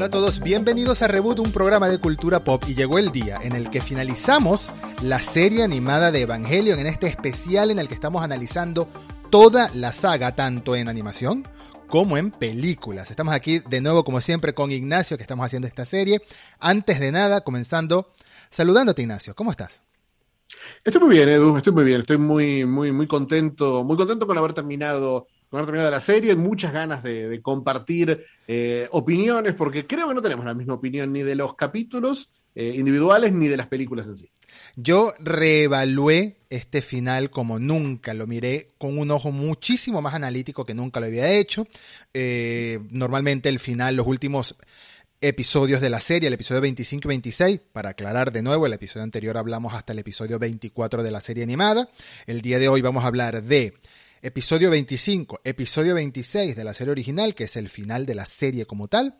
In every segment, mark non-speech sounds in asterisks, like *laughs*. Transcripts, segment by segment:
Hola a todos, bienvenidos a Reboot, un programa de cultura pop y llegó el día en el que finalizamos la serie animada de Evangelion en este especial en el que estamos analizando toda la saga, tanto en animación como en películas. Estamos aquí de nuevo, como siempre, con Ignacio, que estamos haciendo esta serie. Antes de nada, comenzando saludándote, Ignacio. ¿Cómo estás? Estoy muy bien, Edu, estoy muy bien, estoy muy, muy, muy contento, muy contento con haber terminado con terminado la serie, muchas ganas de, compartir eh, opiniones, porque creo que no tenemos la misma opinión ni de los capítulos eh, individuales ni de las películas en sí. Yo reevalué este final como nunca, lo miré con un ojo muchísimo más analítico que nunca lo había hecho. Eh, normalmente el final, los últimos episodios de la serie, el episodio 25 y 26, para aclarar de nuevo, el episodio anterior hablamos hasta el episodio 24 de la serie animada. El día de hoy vamos a hablar de episodio 25, episodio 26 de la serie original, que es el final de la serie como tal.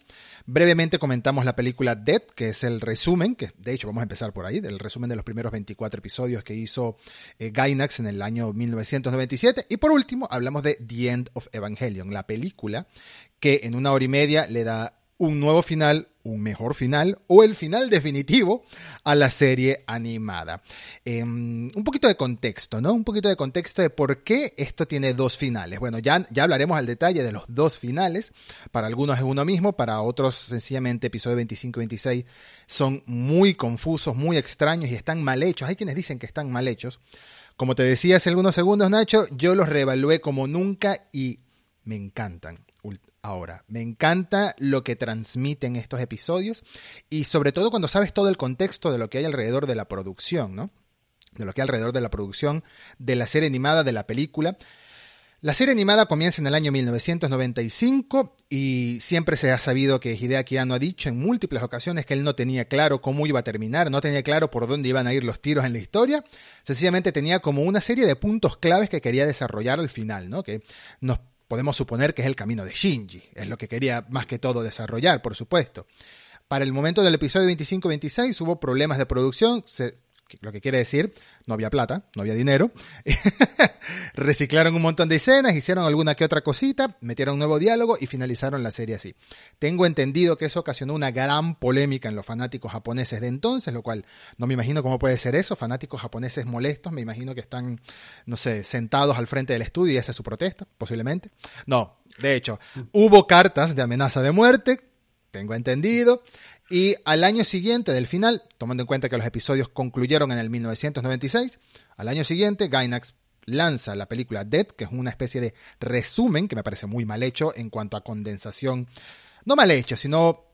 Brevemente comentamos la película Dead, que es el resumen, que de hecho vamos a empezar por ahí, del resumen de los primeros 24 episodios que hizo eh, Gainax en el año 1997. Y por último, hablamos de The End of Evangelion, la película que en una hora y media le da un nuevo final, un mejor final o el final definitivo a la serie animada. Em, un poquito de contexto, ¿no? Un poquito de contexto de por qué esto tiene dos finales. Bueno, ya, ya hablaremos al detalle de los dos finales. Para algunos es uno mismo, para otros sencillamente episodio 25 y 26 son muy confusos, muy extraños y están mal hechos. Hay quienes dicen que están mal hechos. Como te decía hace algunos segundos, Nacho, yo los reevalué como nunca y me encantan ahora. Me encanta lo que transmiten estos episodios y sobre todo cuando sabes todo el contexto de lo que hay alrededor de la producción, ¿no? De lo que hay alrededor de la producción de la serie animada, de la película. La serie animada comienza en el año 1995 y siempre se ha sabido que Hideaki Anno ha dicho en múltiples ocasiones que él no tenía claro cómo iba a terminar, no tenía claro por dónde iban a ir los tiros en la historia, sencillamente tenía como una serie de puntos claves que quería desarrollar al final, ¿no? Que nos podemos suponer que es el camino de Shinji, es lo que quería más que todo desarrollar, por supuesto. Para el momento del episodio 25-26 hubo problemas de producción, lo que quiere decir, no había plata, no había dinero. *laughs* Reciclaron un montón de escenas, hicieron alguna que otra cosita, metieron un nuevo diálogo y finalizaron la serie así. Tengo entendido que eso ocasionó una gran polémica en los fanáticos japoneses de entonces, lo cual no me imagino cómo puede ser eso. Fanáticos japoneses molestos, me imagino que están, no sé, sentados al frente del estudio y es su protesta, posiblemente. No, de hecho, hubo cartas de amenaza de muerte, tengo entendido. Y al año siguiente del final, tomando en cuenta que los episodios concluyeron en el 1996, al año siguiente Gainax lanza la película Dead, que es una especie de resumen que me parece muy mal hecho en cuanto a condensación. No mal hecho, sino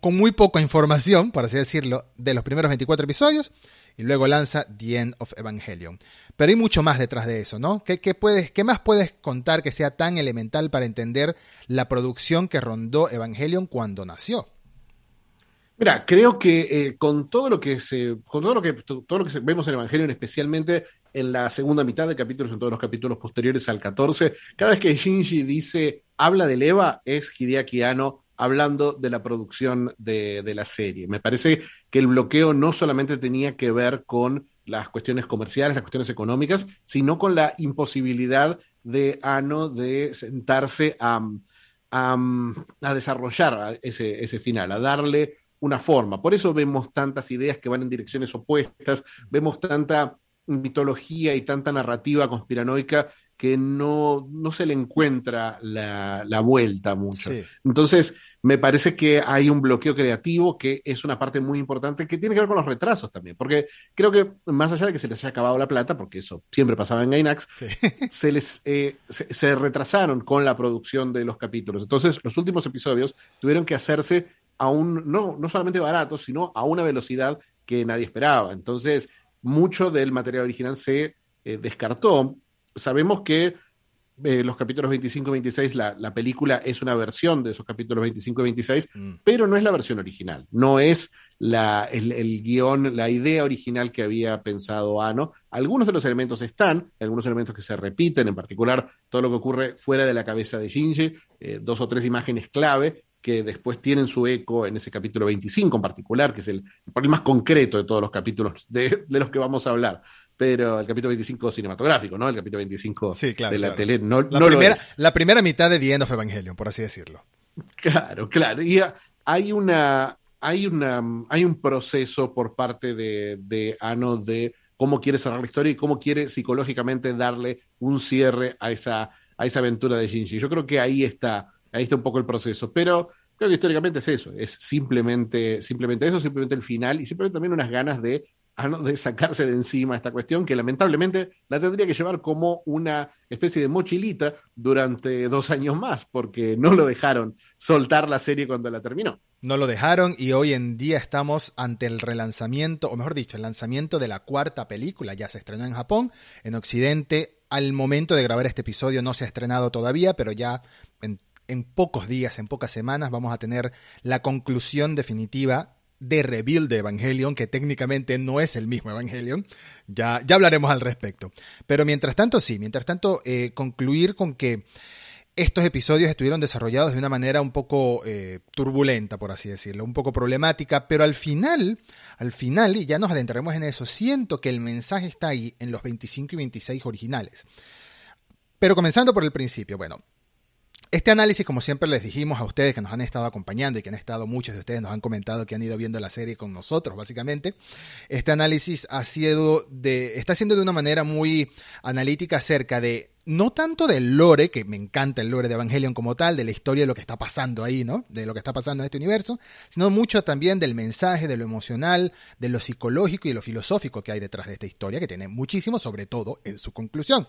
con muy poca información, por así decirlo, de los primeros 24 episodios, y luego lanza The End of Evangelion. Pero hay mucho más detrás de eso, ¿no? ¿Qué, puedes, ¿Qué más puedes contar que sea tan elemental para entender la producción que rondó Evangelion cuando nació? Mira, creo que eh, con todo lo que se, con todo lo que todo lo que vemos en Evangelion, especialmente en la segunda mitad de capítulos, en todos los capítulos posteriores al 14, cada vez que Shinji dice habla de Eva, es Hideaki Anno hablando de la producción de, de la serie. Me parece que el bloqueo no solamente tenía que ver con las cuestiones comerciales, las cuestiones económicas, sino con la imposibilidad de Ano de sentarse a, a, a desarrollar ese, ese, final, a darle una forma. Por eso vemos tantas ideas que van en direcciones opuestas, vemos tanta mitología y tanta narrativa conspiranoica que no, no se le encuentra la, la vuelta mucho. Entonces, me parece que hay un bloqueo creativo que es una parte muy importante que tiene que ver con los retrasos también, porque creo que más allá de que se les haya acabado la plata, porque eso siempre pasaba en Gainax, *laughs* se les eh, se retrasaron con la producción de los capítulos. Entonces, los últimos episodios tuvieron que hacerse no, no solamente barato, sino a una velocidad que nadie esperaba. Entonces, mucho del material original se eh, descartó. Sabemos que eh, los capítulos 25 y 26, la, la, película es una versión de esos capítulos 25 y 26, mm. pero no es la versión original, no es la, el, el, guion, la idea original que había pensado Ano. Algunos de los elementos están, algunos elementos que se repiten, en particular todo lo que ocurre fuera de la cabeza de Shinji, eh, dos o tres imágenes clave, que después tienen su eco en ese capítulo 25 en particular, que es el, el más concreto de todos los capítulos de, de, los que vamos a hablar. Pero el capítulo 25 cinematográfico, ¿no? El capítulo 25 de la tele no, la, no primera, la primera mitad de The End of Evangelion, por así decirlo. Claro, claro. Y hay una, hay una, hay un proceso por parte de, de Ano de cómo quiere cerrar la historia y cómo quiere psicológicamente darle un cierre a esa, a esa aventura de Shinji. Yo creo que ahí está, ahí está un poco el proceso. Pero creo que históricamente es eso, es simplemente, simplemente eso, simplemente el final y simplemente también unas ganas de de sacarse de encima esta cuestión que lamentablemente la tendría que llevar como una especie de mochilita durante dos años más, porque no lo dejaron soltar la serie cuando la terminó. No lo dejaron y hoy en día estamos ante el relanzamiento, o mejor dicho, el lanzamiento de la cuarta película. Ya se estrenó en Japón, en Occidente. Al momento de grabar este episodio no se ha estrenado todavía, pero ya en, en pocos días, en pocas semanas, vamos a tener la conclusión definitiva de Rebuild de Evangelion, que técnicamente no es el mismo Evangelion. Ya, ya hablaremos al respecto. Pero mientras tanto, sí, mientras tanto, eh, concluir con que estos episodios estuvieron desarrollados de una manera un poco eh, turbulenta, por así decirlo, un poco problemática, pero al final, al final, y ya nos adentraremos en eso, siento que el mensaje está ahí en los 25 y 26 originales. Pero comenzando por el principio, bueno, este análisis, como siempre les dijimos a ustedes que nos han estado acompañando y que han estado, muchos de ustedes nos han comentado que han ido viendo la serie con nosotros, básicamente. Este análisis ha sido de, está siendo de una manera muy analítica acerca de, no tanto del lore, que me encanta el lore de Evangelion como tal, de la historia de lo que está pasando ahí, ¿no? De lo que está pasando en este universo, sino mucho también del mensaje, de lo emocional, de lo psicológico y lo filosófico que hay detrás de esta historia, que tiene muchísimo, sobre todo en su conclusión.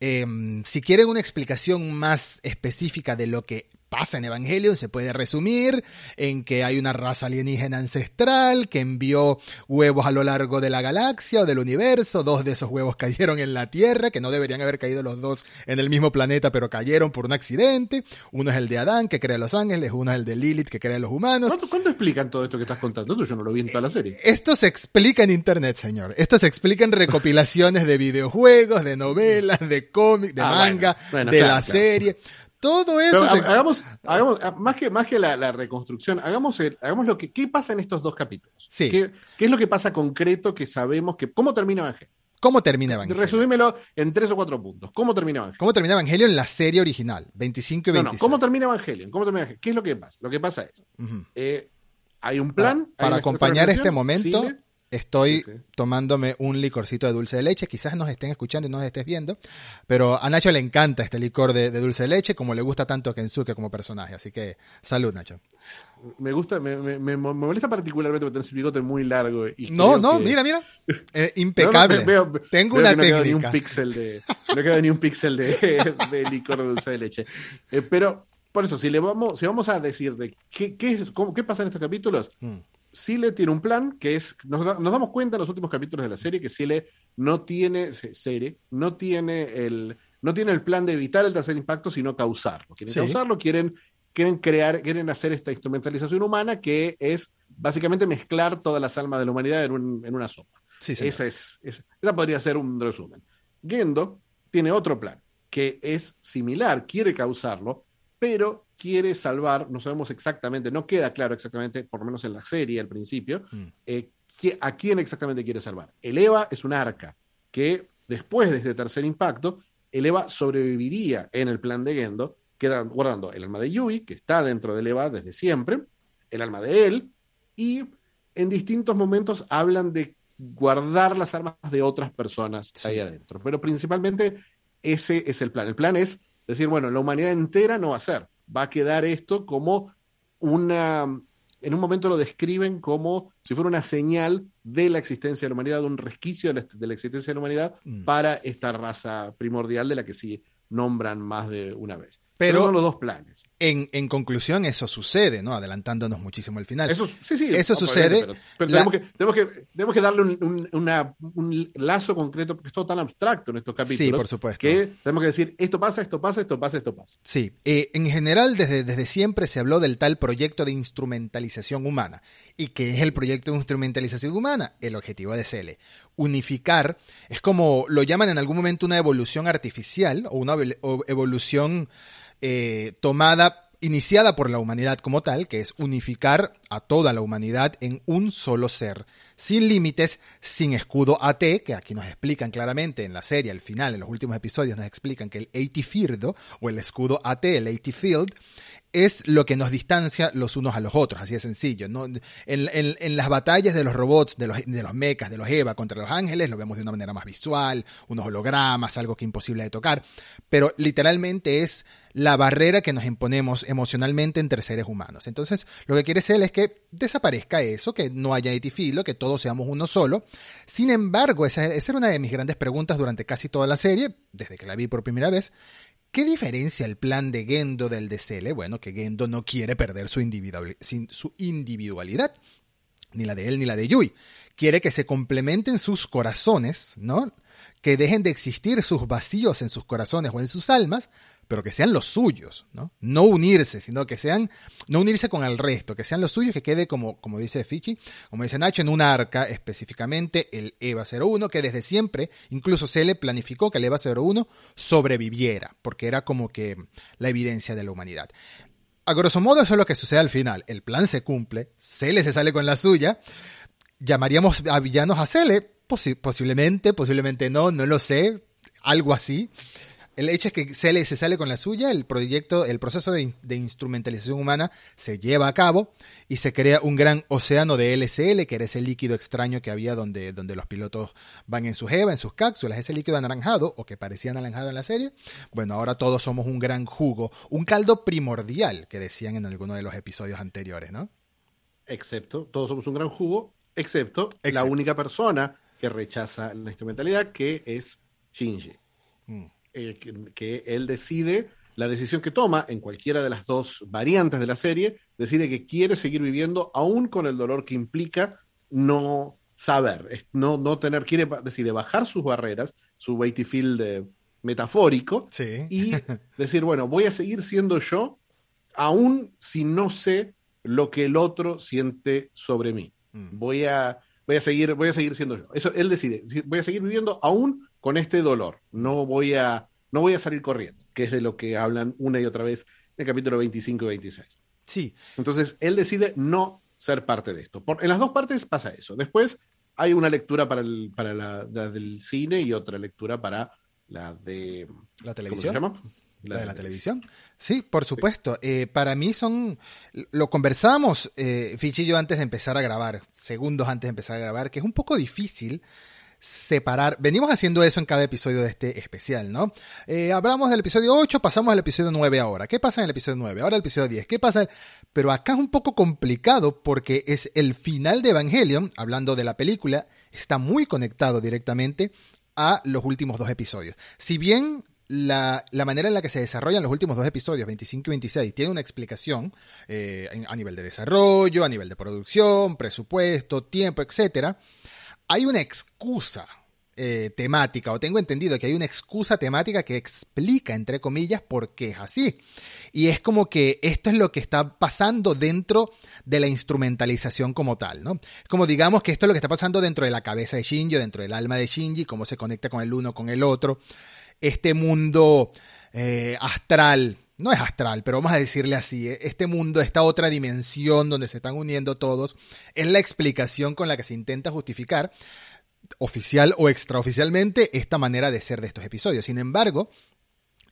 Em, si quieren una explicación más específica de lo que pasa en Evangelion se puede resumir en que hay una raza alienígena ancestral que envió huevos a lo largo de la galaxia o del universo. Dos de esos huevos *laughs* cayeron en la Tierra, que no deberían haber caído los dos en el mismo planeta, pero cayeron por un accidente. Uno es el de Adán, que crea los ángeles, uno es el de Lilith, que crea los humanos. ¿Cuánto, explican todo esto que estás contando? Yo no lo vi en toda la serie. Esto se explica en internet, señor. Esto se explica en recopilaciones de videojuegos, de novelas, de cómics, de ah, manga, de la serie. Todo eso. hagamos, hagamos, ah, más que, más que la, reconstrucción, hagamos, hagamos lo que. ¿Qué pasa en estos dos capítulos? Sí. ¿Qué, es lo que pasa concreto que sabemos que. ¿Cómo termina Evangelio? ¿Cómo termina Evangelio? Resumímelo en tres o cuatro puntos. ¿Cómo termina Evangelio? ¿Cómo termina Evangelio en la serie original? 25 y 26. No, no. ¿Cómo termina Evangelio? ¿Cómo termina ¿Qué es lo que pasa? Lo que pasa es. Eh, hay un plan. Para, acompañar este momento. Estoy tomándome un licorcito de dulce de leche. Quizás nos estén escuchando y no nos estés viendo. Pero a Nacho le encanta este licor de, dulce de leche, como le gusta tanto a Kensuke como personaje. Así que salud, Nacho. Me gusta, me, molesta particularmente porque tenés el bigote muy largo. Y no, no, mira, mira. *laughs* Eh, impecable. Tengo una técnica. No ni un píxel de, no queda ni un píxel *laughs* de, licor de dulce de leche. Eh, pero por eso, si le vamos, si vamos a decir de qué, qué, qué pasa en estos capítulos, mm. Sile tiene un plan que es, nos, damos cuenta en los últimos capítulos de la serie que Sile no tiene, serie, no tiene el, no tiene el plan de evitar el tercer impacto, sino causarlo. Quieren causarlo, quieren, quieren crear, quieren hacer esta instrumentalización humana que es básicamente mezclar todas las almas de la humanidad en, una sopa. esa, es, esa podría ser un resumen. Gendo tiene otro plan que es similar, quiere causarlo, pero quiere salvar, no sabemos exactamente, no queda claro exactamente, por lo menos en la serie al principio, mm. eh, a quién exactamente quiere salvar. El Eva es un arca que después de este tercer impacto, el Eva sobreviviría en el plan de Gendo, guardando el alma de Yui, que está dentro del Eva desde siempre, el alma de él, y en distintos momentos hablan de guardar las armas de otras personas ahí adentro. Pero principalmente ese es el plan. El plan es decir, bueno, la humanidad entera no va a ser va a quedar esto como una, en un momento lo describen como si fuera una señal de la existencia de la humanidad, de un resquicio de la, existencia de la humanidad mm. para esta raza primordial de la que sí nombran más de una vez. Pero, son los dos planes. En, en, conclusión, eso sucede, ¿no? Adelantándonos muchísimo al final. Eso, sí, sí, eso sucede. Pero, tenemos, que, tenemos, que, tenemos, que, darle un, un, lazo concreto, porque es todo tan abstracto en estos capítulos. Sí, por supuesto. Que tenemos que decir, esto pasa, esto pasa, esto pasa, esto pasa. Sí. Eh, en general, desde, desde siempre se habló del tal proyecto de instrumentalización humana. ¿Y qué es el proyecto de instrumentalización humana? El objetivo de Cele. Unificar. Es como lo llaman en algún momento una evolución artificial o una evolución eh, tomada, iniciada por la humanidad como tal, que es unificar a toda la humanidad en un solo ser sin límites, sin escudo AT, que aquí nos explican claramente en la serie, al final, en los últimos episodios, nos explican que el AT Firdo, o el escudo AT, el AT Field, es lo que nos distancia los unos a los otros, así de sencillo. En, las batallas de los robots, de los, de los mechas, de los EVA contra los ángeles, lo vemos de una manera más visual, unos hologramas, algo que imposible de tocar, pero literalmente es la barrera que nos imponemos emocionalmente entre seres humanos. Entonces, lo que quiere ser es que desaparezca eso, que no haya etifilo, que todos seamos uno solo. Sin embargo, esa, esa era una de mis grandes preguntas durante casi toda la serie, desde que la vi por primera vez, ¿Qué diferencia el plan de Gendo del de Cele? Bueno, que Gendo no quiere perder su, individualidad, ni la de él ni la de Yui. Quiere que se complementen sus corazones, ¿no? Que dejen de existir sus vacíos en sus corazones o en sus almas pero que sean los suyos, ¿no? Unirse, sino que sean, no unirse con el resto, que sean los suyos, que quede como, como dice Fichi, como dice Nacho, en una arca, específicamente el EVA 01, que desde siempre, incluso se le planificó que el EVA 01 sobreviviera, porque era como que la evidencia de la humanidad. A grosso modo eso es lo que sucede al final. El plan se cumple, Cele se sale con la suya, llamaríamos a villanos a Cele, posiblemente, posiblemente no, no lo sé, algo así. El hecho es que se, se sale con la suya, el proyecto, el proceso de, instrumentalización humana se lleva a cabo y se crea un gran océano de LCL, que era ese líquido extraño que había donde, donde los pilotos van en sus EVA, en sus cápsulas, ese líquido anaranjado, o que parecía anaranjado en la serie. Bueno, ahora todos somos un gran jugo, un caldo primordial, que decían en alguno de los episodios anteriores, ¿no? Excepto, todos somos un gran jugo, excepto, la única persona que rechaza la instrumentalidad, que es Shinji. Mm. Eh, que, él decide, la decisión que toma en cualquiera de las dos variantes de la serie, decide que quiere seguir viviendo aún con el dolor que implica no saber, no, no tener, quiere, decide bajar sus barreras, su field metafórico, y *laughs* decir, bueno, voy a seguir siendo yo, aún si no sé lo que el otro siente sobre mí. Mm. Voy a, voy a seguir, voy a seguir siendo yo. Eso él decide, voy a seguir viviendo aún con este dolor. No voy a, no voy a salir corriendo, que es de lo que hablan una y otra vez en el capítulo 25 y 26. Sí. Entonces, él decide no ser parte de esto. en las dos partes pasa eso. Después hay una lectura para, el, para la, del cine y otra lectura para la de... ¿La televisión? ¿Cómo se llama? La, de la televisión. Sí, por supuesto. Eh, para mí son. Lo conversamos, eh, Fichi y yo, antes de empezar a grabar, segundos antes de empezar a grabar, que es un poco difícil separar. Venimos haciendo eso en cada episodio de este especial, ¿no? Eh, hablamos del episodio 8, pasamos al episodio 9 ahora. ¿Qué pasa en el episodio 9? Ahora el episodio 10. ¿Qué pasa? Pero acá es un poco complicado porque es el final de Evangelion, hablando de la película, está muy conectado directamente a los últimos dos episodios. Si bien la, manera en la que se desarrollan los últimos dos episodios, 25 y 26, tiene una explicación eh, a nivel de desarrollo, a nivel de producción, presupuesto, tiempo, etcétera hay una excusa eh, temática, o tengo entendido que hay una excusa temática que explica, entre comillas, por qué es así. Y es como que esto es lo que está pasando dentro de la instrumentalización como tal, ¿no? Como digamos que esto es lo que está pasando dentro de la cabeza de Shinji, dentro del alma de Shinji, cómo se conecta con el uno, con el otro. Este mundo eh, astral, no es astral, pero vamos a decirle así, eh, este mundo, esta otra dimensión donde se están uniendo todos, es la explicación con la que se intenta justificar oficial o extraoficialmente esta manera de ser de estos episodios. Sin embargo,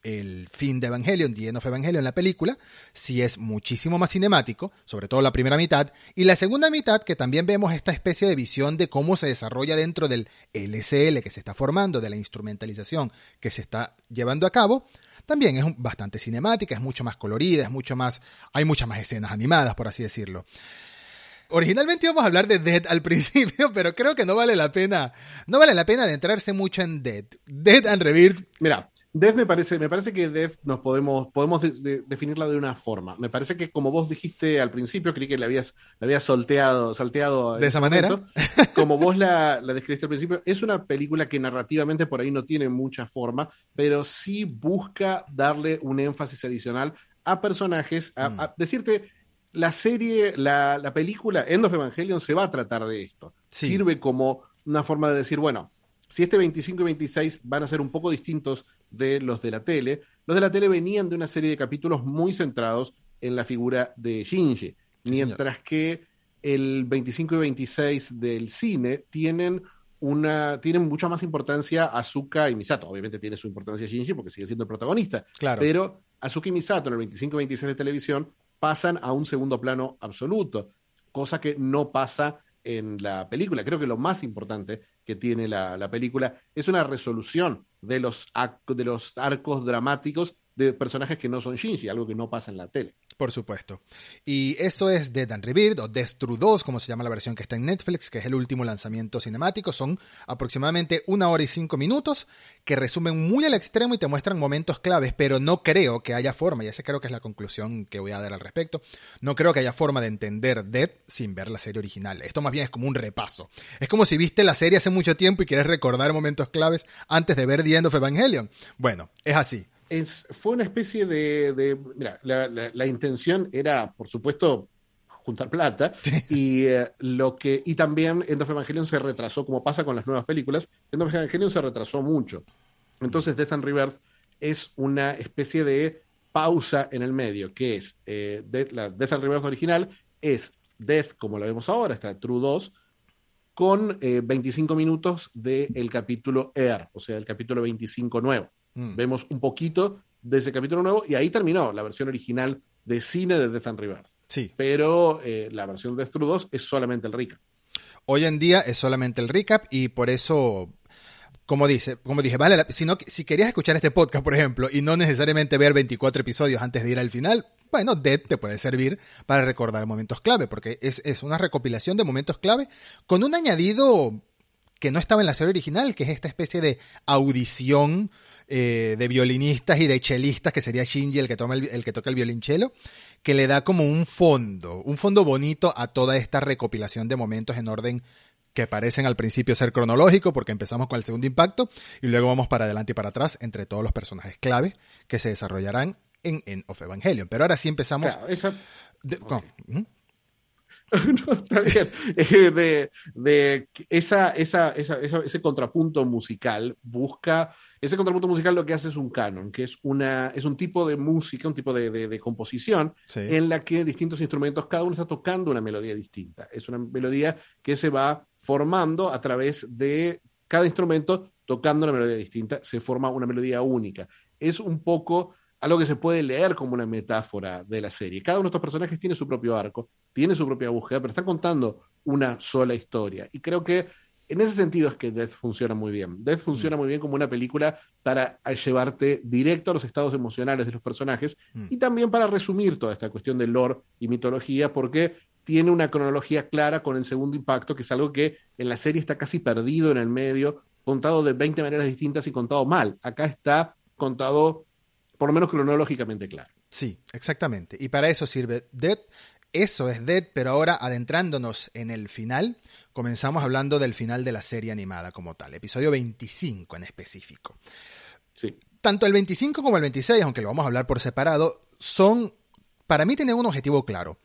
el fin de Evangelion, The End of Evangelion, la película, sí es muchísimo más cinemático, sobre todo la primera mitad, y la segunda mitad, que también vemos esta especie de visión de cómo se desarrolla dentro del LSL que se está formando, de la instrumentalización que se está llevando a cabo, también es bastante cinemática, es mucho más colorida, es mucho más, hay muchas más escenas animadas, por así decirlo. Originalmente íbamos a hablar de Dead al *laughs* principio, pero creo que no vale la pena, no vale la pena adentrarse mucho en Dead. Dead and Rebirth. Mira, Death me parece, me parece que Death nos podemos, podemos definirla de una forma. Me parece que como vos dijiste al principio, creí que le habías, le habías solteado, salteado. De esa manera. como vos la, la, describiste al principio, es una película que narrativamente por ahí no tiene mucha forma, pero sí busca darle un énfasis adicional a personajes, a, mm. decirte, la serie, la, la, película End of Evangelion se va a tratar de esto. Sirve como una forma de decir, bueno, si este 25 y 26 van a ser un poco distintos de los de la tele, los de la tele venían de una serie de capítulos muy centrados en la figura de Shinji, mientras que el 25 y 26 del cine tienen una, tienen mucha más importancia Azuka y Misato. Obviamente tiene su importancia Shinji porque sigue siendo el protagonista. Claro. Pero Azuka y Misato en el 25 y 26 de televisión pasan a un segundo plano absoluto, cosa que no pasa en la película. Creo que lo más importante que tiene la, la película es una resolución de los, de los arcos dramáticos de personajes que no son Shinji, algo que no pasa en la tele. Por supuesto. Y eso es Dead and Rebirth o Death True 2, como se llama la versión que está en Netflix, que es el último lanzamiento cinemático. Son aproximadamente una hora y cinco minutos que resumen muy al extremo y te muestran momentos claves, pero no creo que haya forma, y esa creo que es la conclusión que voy a dar al respecto, no creo que haya forma de entender Dead sin ver la serie original. Esto más bien es como un repaso. Es como si viste la serie hace mucho tiempo y quieres recordar momentos claves antes de ver The End of Evangelion. Bueno, es así fue una especie de... mira, la, intención era, por supuesto, juntar plata y eh, lo que y también End of Evangelion se retrasó como pasa con las nuevas películas End of Evangelion se retrasó mucho. Entonces Death and Rebirth es una especie de pausa en el medio que es eh, Death, la Death and Rebirth original es Death como lo vemos ahora está True 2 con 25 eh, minutos del capítulo Air o sea el capítulo 25 nuevo Mm. Vemos un poquito de ese capítulo nuevo y ahí terminó la versión original de cine de Death and Rebirth. Sí. Pero eh, la versión de Death 2 es solamente el recap. Hoy en día es solamente el recap y por eso como dice, como dije, vale, si, no, si querías escuchar este podcast, por ejemplo, y no necesariamente ver 24 episodios antes de ir al final, bueno, Dead te puede servir para recordar momentos clave, porque es, es, una recopilación de momentos clave con un añadido que no estaba en la serie original, que es esta especie de audición eh, de violinistas y de chelistas, que sería Shinji el que, toma el, que toca el violonchelo, que le da como un fondo, un fondo bonito a toda esta recopilación de momentos en orden que parecen al principio ser cronológico, porque empezamos con el segundo impacto y luego vamos para adelante y para atrás entre todos los personajes clave que se desarrollarán en End of Evangelion. Pero ahora sí empezamos. esa... *laughs* Eh, de, esa, esa, ese contrapunto musical busca, ese contrapunto musical lo que hace es un canon, que es, una, es un tipo de música, un tipo de, composición en la que distintos instrumentos, cada uno está tocando una melodía distinta. Es una melodía que se va formando a través de cada instrumento tocando una melodía distinta, se forma una melodía única. Es un poco algo que se puede leer como una metáfora de la serie. Cada uno de estos personajes tiene su propio arco, tiene su propia búsqueda, pero están contando una sola historia. Y creo que en ese sentido es que Death funciona muy bien. Death mm. funciona muy bien como una película para llevarte directo a los estados emocionales de los personajes mm. y también para resumir toda esta cuestión de lore y mitología, porque tiene una cronología clara con el segundo impacto, que es algo que en la serie está casi perdido en el medio, contado de 20 maneras distintas y contado mal. Acá está contado por lo menos cronológicamente claro. Sí, exactamente. Y para eso sirve Dead. Eso es Dead, pero ahora adentrándonos en el final, comenzamos hablando del final de la serie animada como tal, episodio 25 en específico. Sí. Tanto el 25 como el 26, aunque lo vamos a hablar por separado, son, para mí tienen un objetivo claro.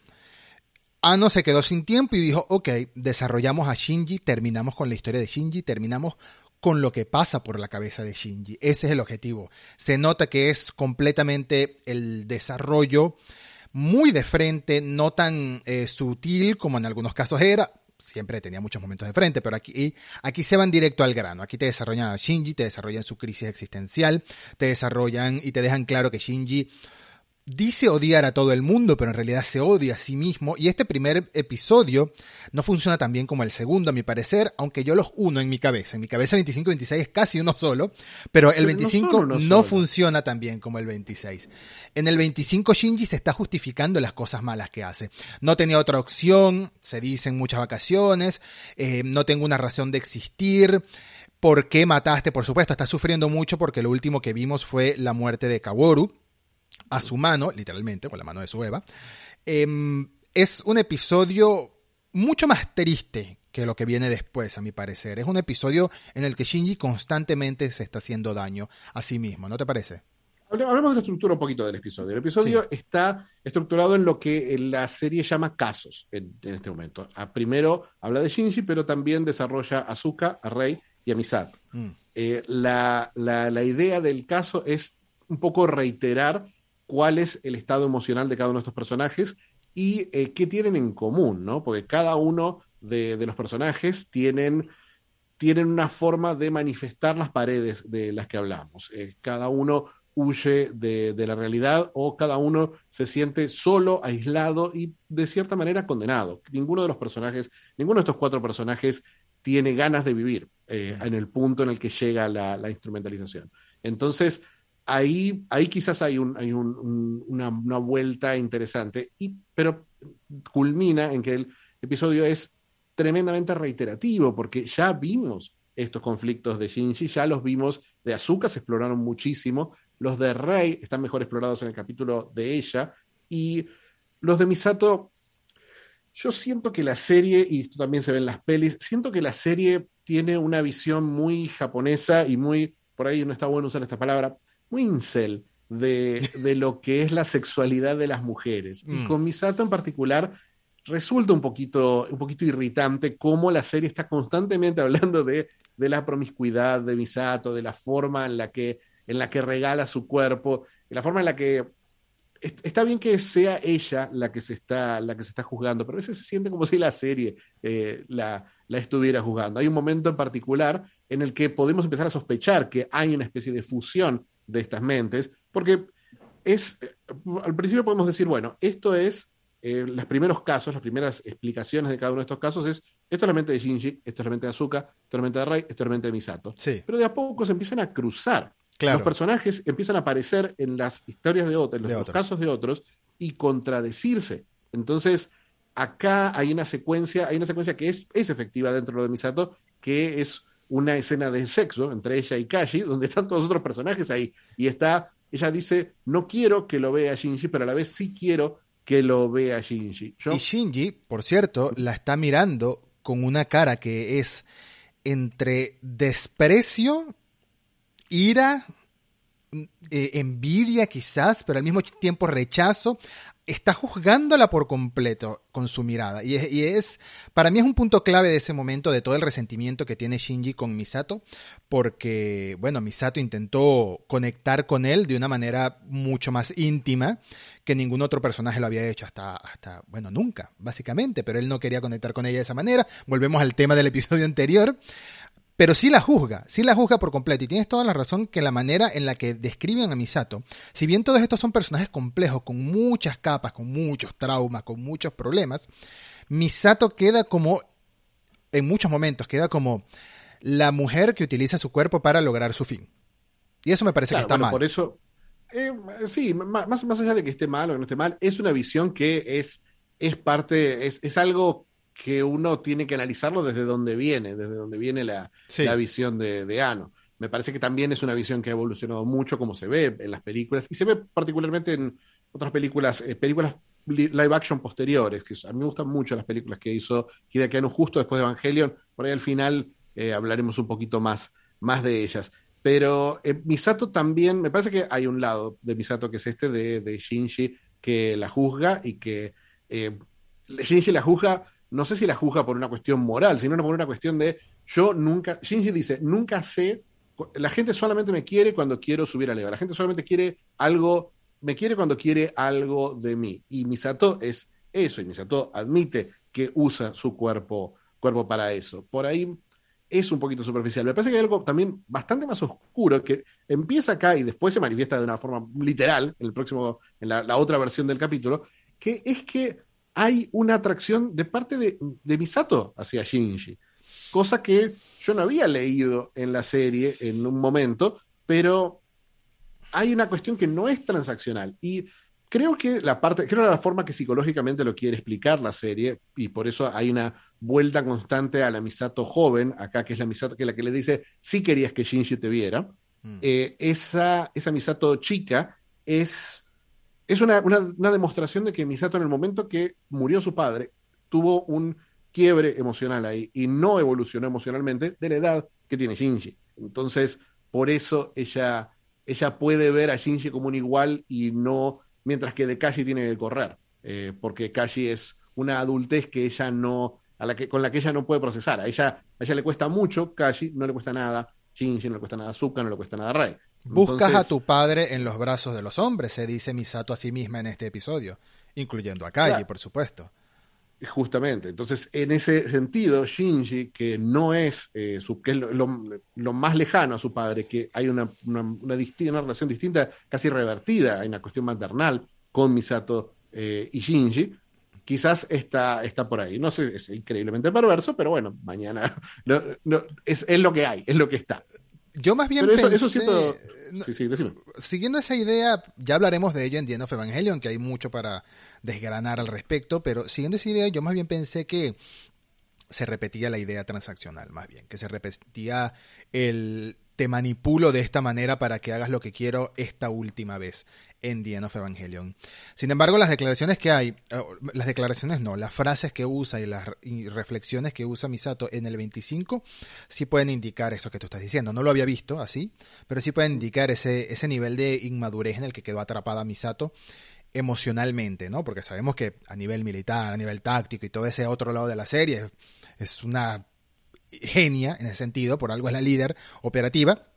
Ano se quedó sin tiempo y dijo, ok, desarrollamos a Shinji, terminamos con la historia de Shinji, terminamos con lo que pasa por la cabeza de Shinji. Ese es el objetivo. Se nota que es completamente el desarrollo muy de frente, no tan eh, sutil como en algunos casos era. Siempre tenía muchos momentos de frente, pero aquí, aquí se van directo al grano. Aquí te desarrollan a Shinji, te desarrollan su crisis existencial, te desarrollan y te dejan claro que Shinji dice odiar a todo el mundo, pero en realidad se odia a sí mismo. Y este primer episodio no funciona tan bien como el segundo, a mi parecer, aunque yo los uno en mi cabeza. En mi cabeza 25 y 26 es casi uno solo, pero el 25 no, funciona tan bien como el 26. En el 25 Shinji se está justificando las cosas malas que hace. No tenía otra opción, se dicen muchas vacaciones, eh, no tengo una razón de existir. ¿Por qué mataste? Por supuesto, está sufriendo mucho porque lo último que vimos fue la muerte de Kaworu a su mano, literalmente, con la mano de su Eva, em, es un episodio mucho más triste que lo que viene después, a mi parecer. Es un episodio en el que Shinji constantemente se está haciendo daño a sí mismo, ¿no te parece? Hablemos de la estructura un poquito del episodio. El episodio está estructurado en lo que la serie llama casos en, este momento. A, primero habla de Shinji, pero también desarrolla a Azuka, a Rei y a Misato. Mm. Eh, la, la idea del caso es un poco reiterar cuál es el estado emocional de cada uno de estos personajes y eh, qué tienen en común, ¿no? Porque cada uno de, los personajes tienen, tienen, una forma de manifestar las paredes de las que hablamos. Eh, cada uno huye de, de, la realidad o cada uno se siente solo, aislado y de cierta manera condenado. Ninguno de los personajes, ninguno de estos cuatro personajes tiene ganas de vivir eh, en el punto en el que llega la, instrumentalización. Entonces, ahí, ahí quizás hay, hay una, vuelta interesante, y, pero culmina en que el episodio es tremendamente reiterativo, porque ya vimos estos conflictos de Shinji, ya los vimos de Azuka, se exploraron muchísimo, los de Rey están mejor explorados en el capítulo de ella, y los de Misato yo siento que la serie, y esto también se ve en las pelis, siento que la serie tiene una visión muy japonesa y muy, por ahí no está bueno usar esta palabra, muy incel de, de lo que es la sexualidad de las mujeres. Y mm. con Misato en particular, resulta un poquito, un poquito irritante cómo la serie está constantemente *laughs* hablando de, de la promiscuidad de Misato, de la forma en la que, en la que regala su cuerpo, de la forma en la que está bien que sea ella la que se está, la que se está juzgando, pero a veces se siente como si la serie eh, la, la, estuviera juzgando. Hay un momento en particular en el que podemos empezar a sospechar que hay una especie de fusión de estas mentes, porque es, al principio podemos decir, bueno, esto es, eh, los primeros casos, las primeras explicaciones de cada uno de estos casos es, esto es la mente de Shinji, esto es la mente de Azuka, esto es la mente de Rei, esto es la mente de Misato. Pero de a poco se empiezan a cruzar los personajes empiezan a aparecer en las historias de otros, en los, casos de otros, y contradecirse. Entonces, acá hay una secuencia, hay una secuencia que es, es efectiva dentro de Misato, que es una escena de sexo entre ella y Kashi, donde están todos los otros personajes ahí. Y está, ella dice, no quiero que lo vea Shinji, pero a la vez sí quiero que lo vea Shinji. Y Shinji, por cierto, la está mirando con una cara que es entre desprecio ira, eh, envidia quizás, pero al mismo tiempo rechazo, está juzgándola por completo con su mirada. Y es, para mí es un punto clave de ese momento, de todo el resentimiento que tiene Shinji con Misato, porque, bueno, Misato intentó conectar con él de una manera mucho más íntima que ningún otro personaje lo había hecho hasta, hasta, bueno, nunca, básicamente, pero él no quería conectar con ella de esa manera. Volvemos al tema del episodio *laughs* anterior pero sí la juzga, sí la juzga por completo. Y tienes toda la razón que la manera en la que describen a Misato, si bien todos estos son personajes complejos, con muchas capas, con muchos traumas, con muchos problemas, Misato queda como, en muchos momentos, queda como la mujer que utiliza su cuerpo para lograr su fin. Y eso me parece que está mal. Por eso, eh, sí, más, más allá de que esté mal o que no esté mal, es una visión que es, es parte, es, es algo que uno tiene que analizarlo desde donde viene, desde donde viene la, visión de, de, Ano. Me parece que también es una visión que ha evolucionado mucho, como se ve en las películas, y se ve particularmente en otras películas, eh, películas live action posteriores, que a mí me gustan mucho las películas que hizo Hideaki Anno justo después de Evangelion, por ahí al final eh, hablaremos un poquito más, más de ellas. Pero eh, Misato también, me parece que hay un lado de Misato que es este de, de Shinji que la juzga y que Shinji la juzga no sé si la juzga por una cuestión moral, sino por una cuestión de yo nunca, Shinji dice, nunca sé, la gente solamente me quiere cuando quiero subir al Eva, la gente solamente quiere algo, me quiere cuando quiere algo de mí. Y Misato es eso, y Misato admite que usa su cuerpo, cuerpo para eso. Por ahí es un poquito superficial. Me parece que hay algo también bastante más oscuro que empieza acá y después se manifiesta de una forma literal en el próximo, en la otra versión del capítulo, que es que hay una atracción de parte de, Misato hacia Shinji, cosa que yo no había leído en la serie en un momento, pero hay una cuestión que no es transaccional y creo que la parte, creo que la forma que psicológicamente lo quiere explicar la serie y por eso hay una vuelta constante a la Misato joven, acá que es la Misato que es la que le dice si querías que Shinji te viera, mm. eh, esa, esa Misato chica es es una, demostración de que Misato en el momento que murió su padre tuvo un quiebre emocional ahí y no evolucionó emocionalmente de la edad que tiene Shinji. Entonces, por eso ella, ella puede ver a Shinji como un igual y no, mientras que de Kashi tiene que correr, eh, porque Kashi es una adultez que ella no, a la que, con la que ella no puede procesar. A ella, a ella le cuesta mucho, Kashi no le cuesta nada, Shinji no le cuesta nada, Zuka no le cuesta nada, Rei. Buscas a tu padre en los brazos de los hombres, se dice Misato a sí misma en este episodio. Incluyendo a Kaji, por supuesto. Justamente. Entonces, en ese sentido, Shinji, que no es, eh, su, que es lo, más lejano a su padre, que hay una, una, una, una, relación distinta, casi revertida, hay una cuestión maternal con Misato eh, y Shinji, quizás está, está por ahí. No sé, es increíblemente perverso, pero bueno, mañana *laughs* no, es, es, lo que hay, es lo que está. Yo más bien pensé, eso, siento... sí, sí, siguiendo esa idea, ya hablaremos de ello en The of Evangelion, que hay mucho para desgranar al respecto, pero siguiendo esa idea, yo más bien pensé que se repetía la idea transaccional, más bien, que se repetía el te manipulo de esta manera para que hagas lo que quiero esta última vez en The End of Evangelion. Sin embargo, las declaraciones que hay, eh, las declaraciones no, las frases que usa y las reflexiones que usa Misato en el 25 sí pueden indicar eso que tú estás diciendo. No lo había visto así, pero sí pueden indicar ese, ese nivel de inmadurez en el que quedó atrapada Misato emocionalmente, ¿no? Porque sabemos que a nivel militar, a nivel táctico y todo ese otro lado de la serie es una genia en ese sentido, por algo es la líder operativa,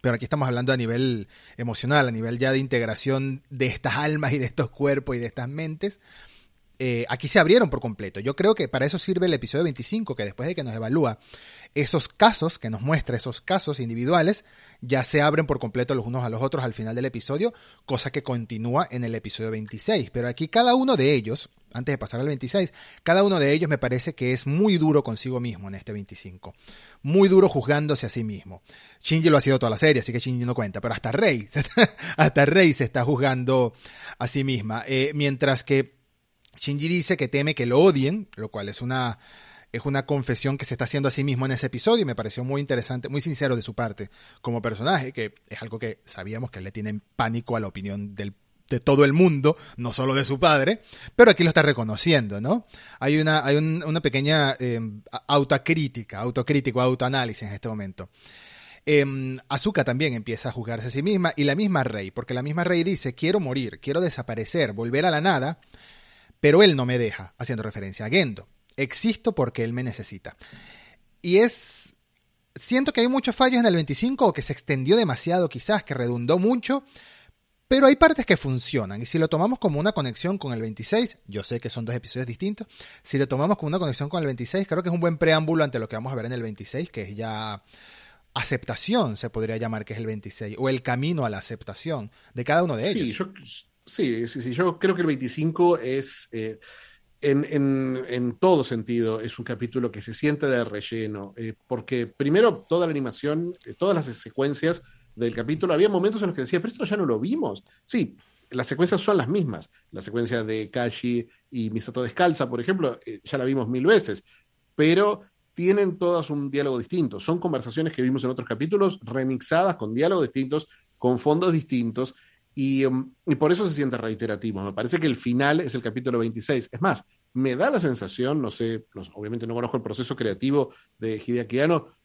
pero aquí estamos hablando a nivel emocional, a nivel ya de integración de estas almas y de estos cuerpos y de estas mentes. Eh, aquí se abrieron por completo. Yo creo que para eso sirve el episodio 25, que después de que nos evalúa esos casos, que nos muestra esos casos individuales, ya se abren por completo los unos a los otros al final del episodio, cosa que continúa en el episodio 26. Pero aquí cada uno de ellos, antes de pasar al 26, cada uno de ellos me parece que es muy duro consigo mismo en este 25. Muy duro juzgándose a sí mismo. Shinji lo ha sido toda la serie, así que Shinji no cuenta, pero hasta Rey, *laughs* hasta Rey se está juzgando a sí misma. Eh, mientras que Shinji dice que teme que lo odien, lo cual es una es una confesión que se está haciendo a sí mismo en ese episodio y me pareció muy interesante, muy sincero de su parte como personaje, que es algo que sabíamos que le tienen pánico a la opinión de todo el mundo, no solo de su padre, pero aquí lo está reconociendo, ¿no? Hay una, hay una pequeña eh, autocrítica, autocrítico, autoanálisis en este momento. Eh, Azuka también empieza a juzgarse a sí misma y la misma Rey, porque la misma Rey dice, quiero morir, quiero desaparecer, volver a la nada, pero él no me deja, haciendo referencia a Gendo existo porque él me necesita. Y es... Siento que hay muchos fallos en el 25 o que se extendió demasiado quizás, que redundó mucho, pero hay partes que funcionan. Y si lo tomamos como una conexión con el 26, yo sé que son dos episodios distintos, si lo tomamos como una conexión con el 26, creo que es un buen preámbulo ante lo que vamos a ver en el 26, que es ya aceptación, se podría llamar que es el 26, o el camino a la aceptación de cada uno de ellos. sí, sí, sí, yo creo que el 25 es... Eh, en, todo sentido es un capítulo que se siente de relleno, eh, porque primero toda la animación, eh, todas las secuencias del capítulo, había momentos en los que decía, pero esto ya no lo vimos. Sí, las secuencias son las mismas. La secuencia de Kashi y Misato descalza, por ejemplo, ya la vimos mil veces, pero tienen todas un diálogo distinto. Son conversaciones que vimos en otros capítulos, remixadas con diálogos distintos, con fondos distintos, Um, y, por eso se siente reiterativo. Me parece que el final es el capítulo 26. Es más, me da la sensación, no sé, obviamente no conozco el proceso creativo de Hideaki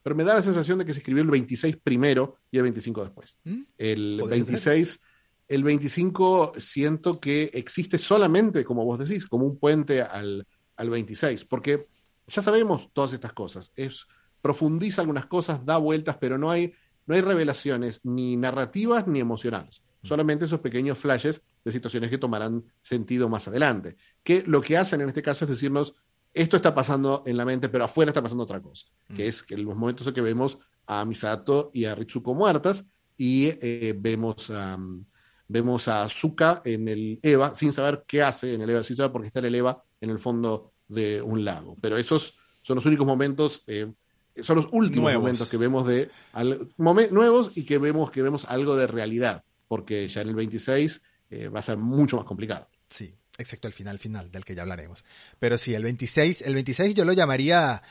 pero me da la sensación de que se escribió el 26 primero y el 25 después. ¿Mm? El 26, el 25 siento que existe solamente, como vos decís, como un puente al, al 26, porque ya sabemos todas estas cosas. Es, profundiza algunas cosas, da vueltas, pero no hay, no hay revelaciones ni narrativas ni emocionales solamente esos pequeños flashes de situaciones que tomarán sentido más adelante. Que lo que hacen en este caso es decirnos, esto está pasando en la mente, pero afuera está pasando otra cosa, que mm. es que en los momentos en que vemos a Misato y a Ritsuko muertas y eh, vemos a... vemos a Azuka en el Eva, sin saber qué hace en el Eva, sin saber por qué está en el Eva en el fondo de un lago. Pero esos son los únicos momentos, eh, son los últimos momentos que vemos de nuevos y que vemos que vemos algo de realidad porque ya en el 26 eh, va a ser mucho más complicado. Sí, excepto el final final, del que ya hablaremos. Pero sí, el 26, el 26 yo lo llamaría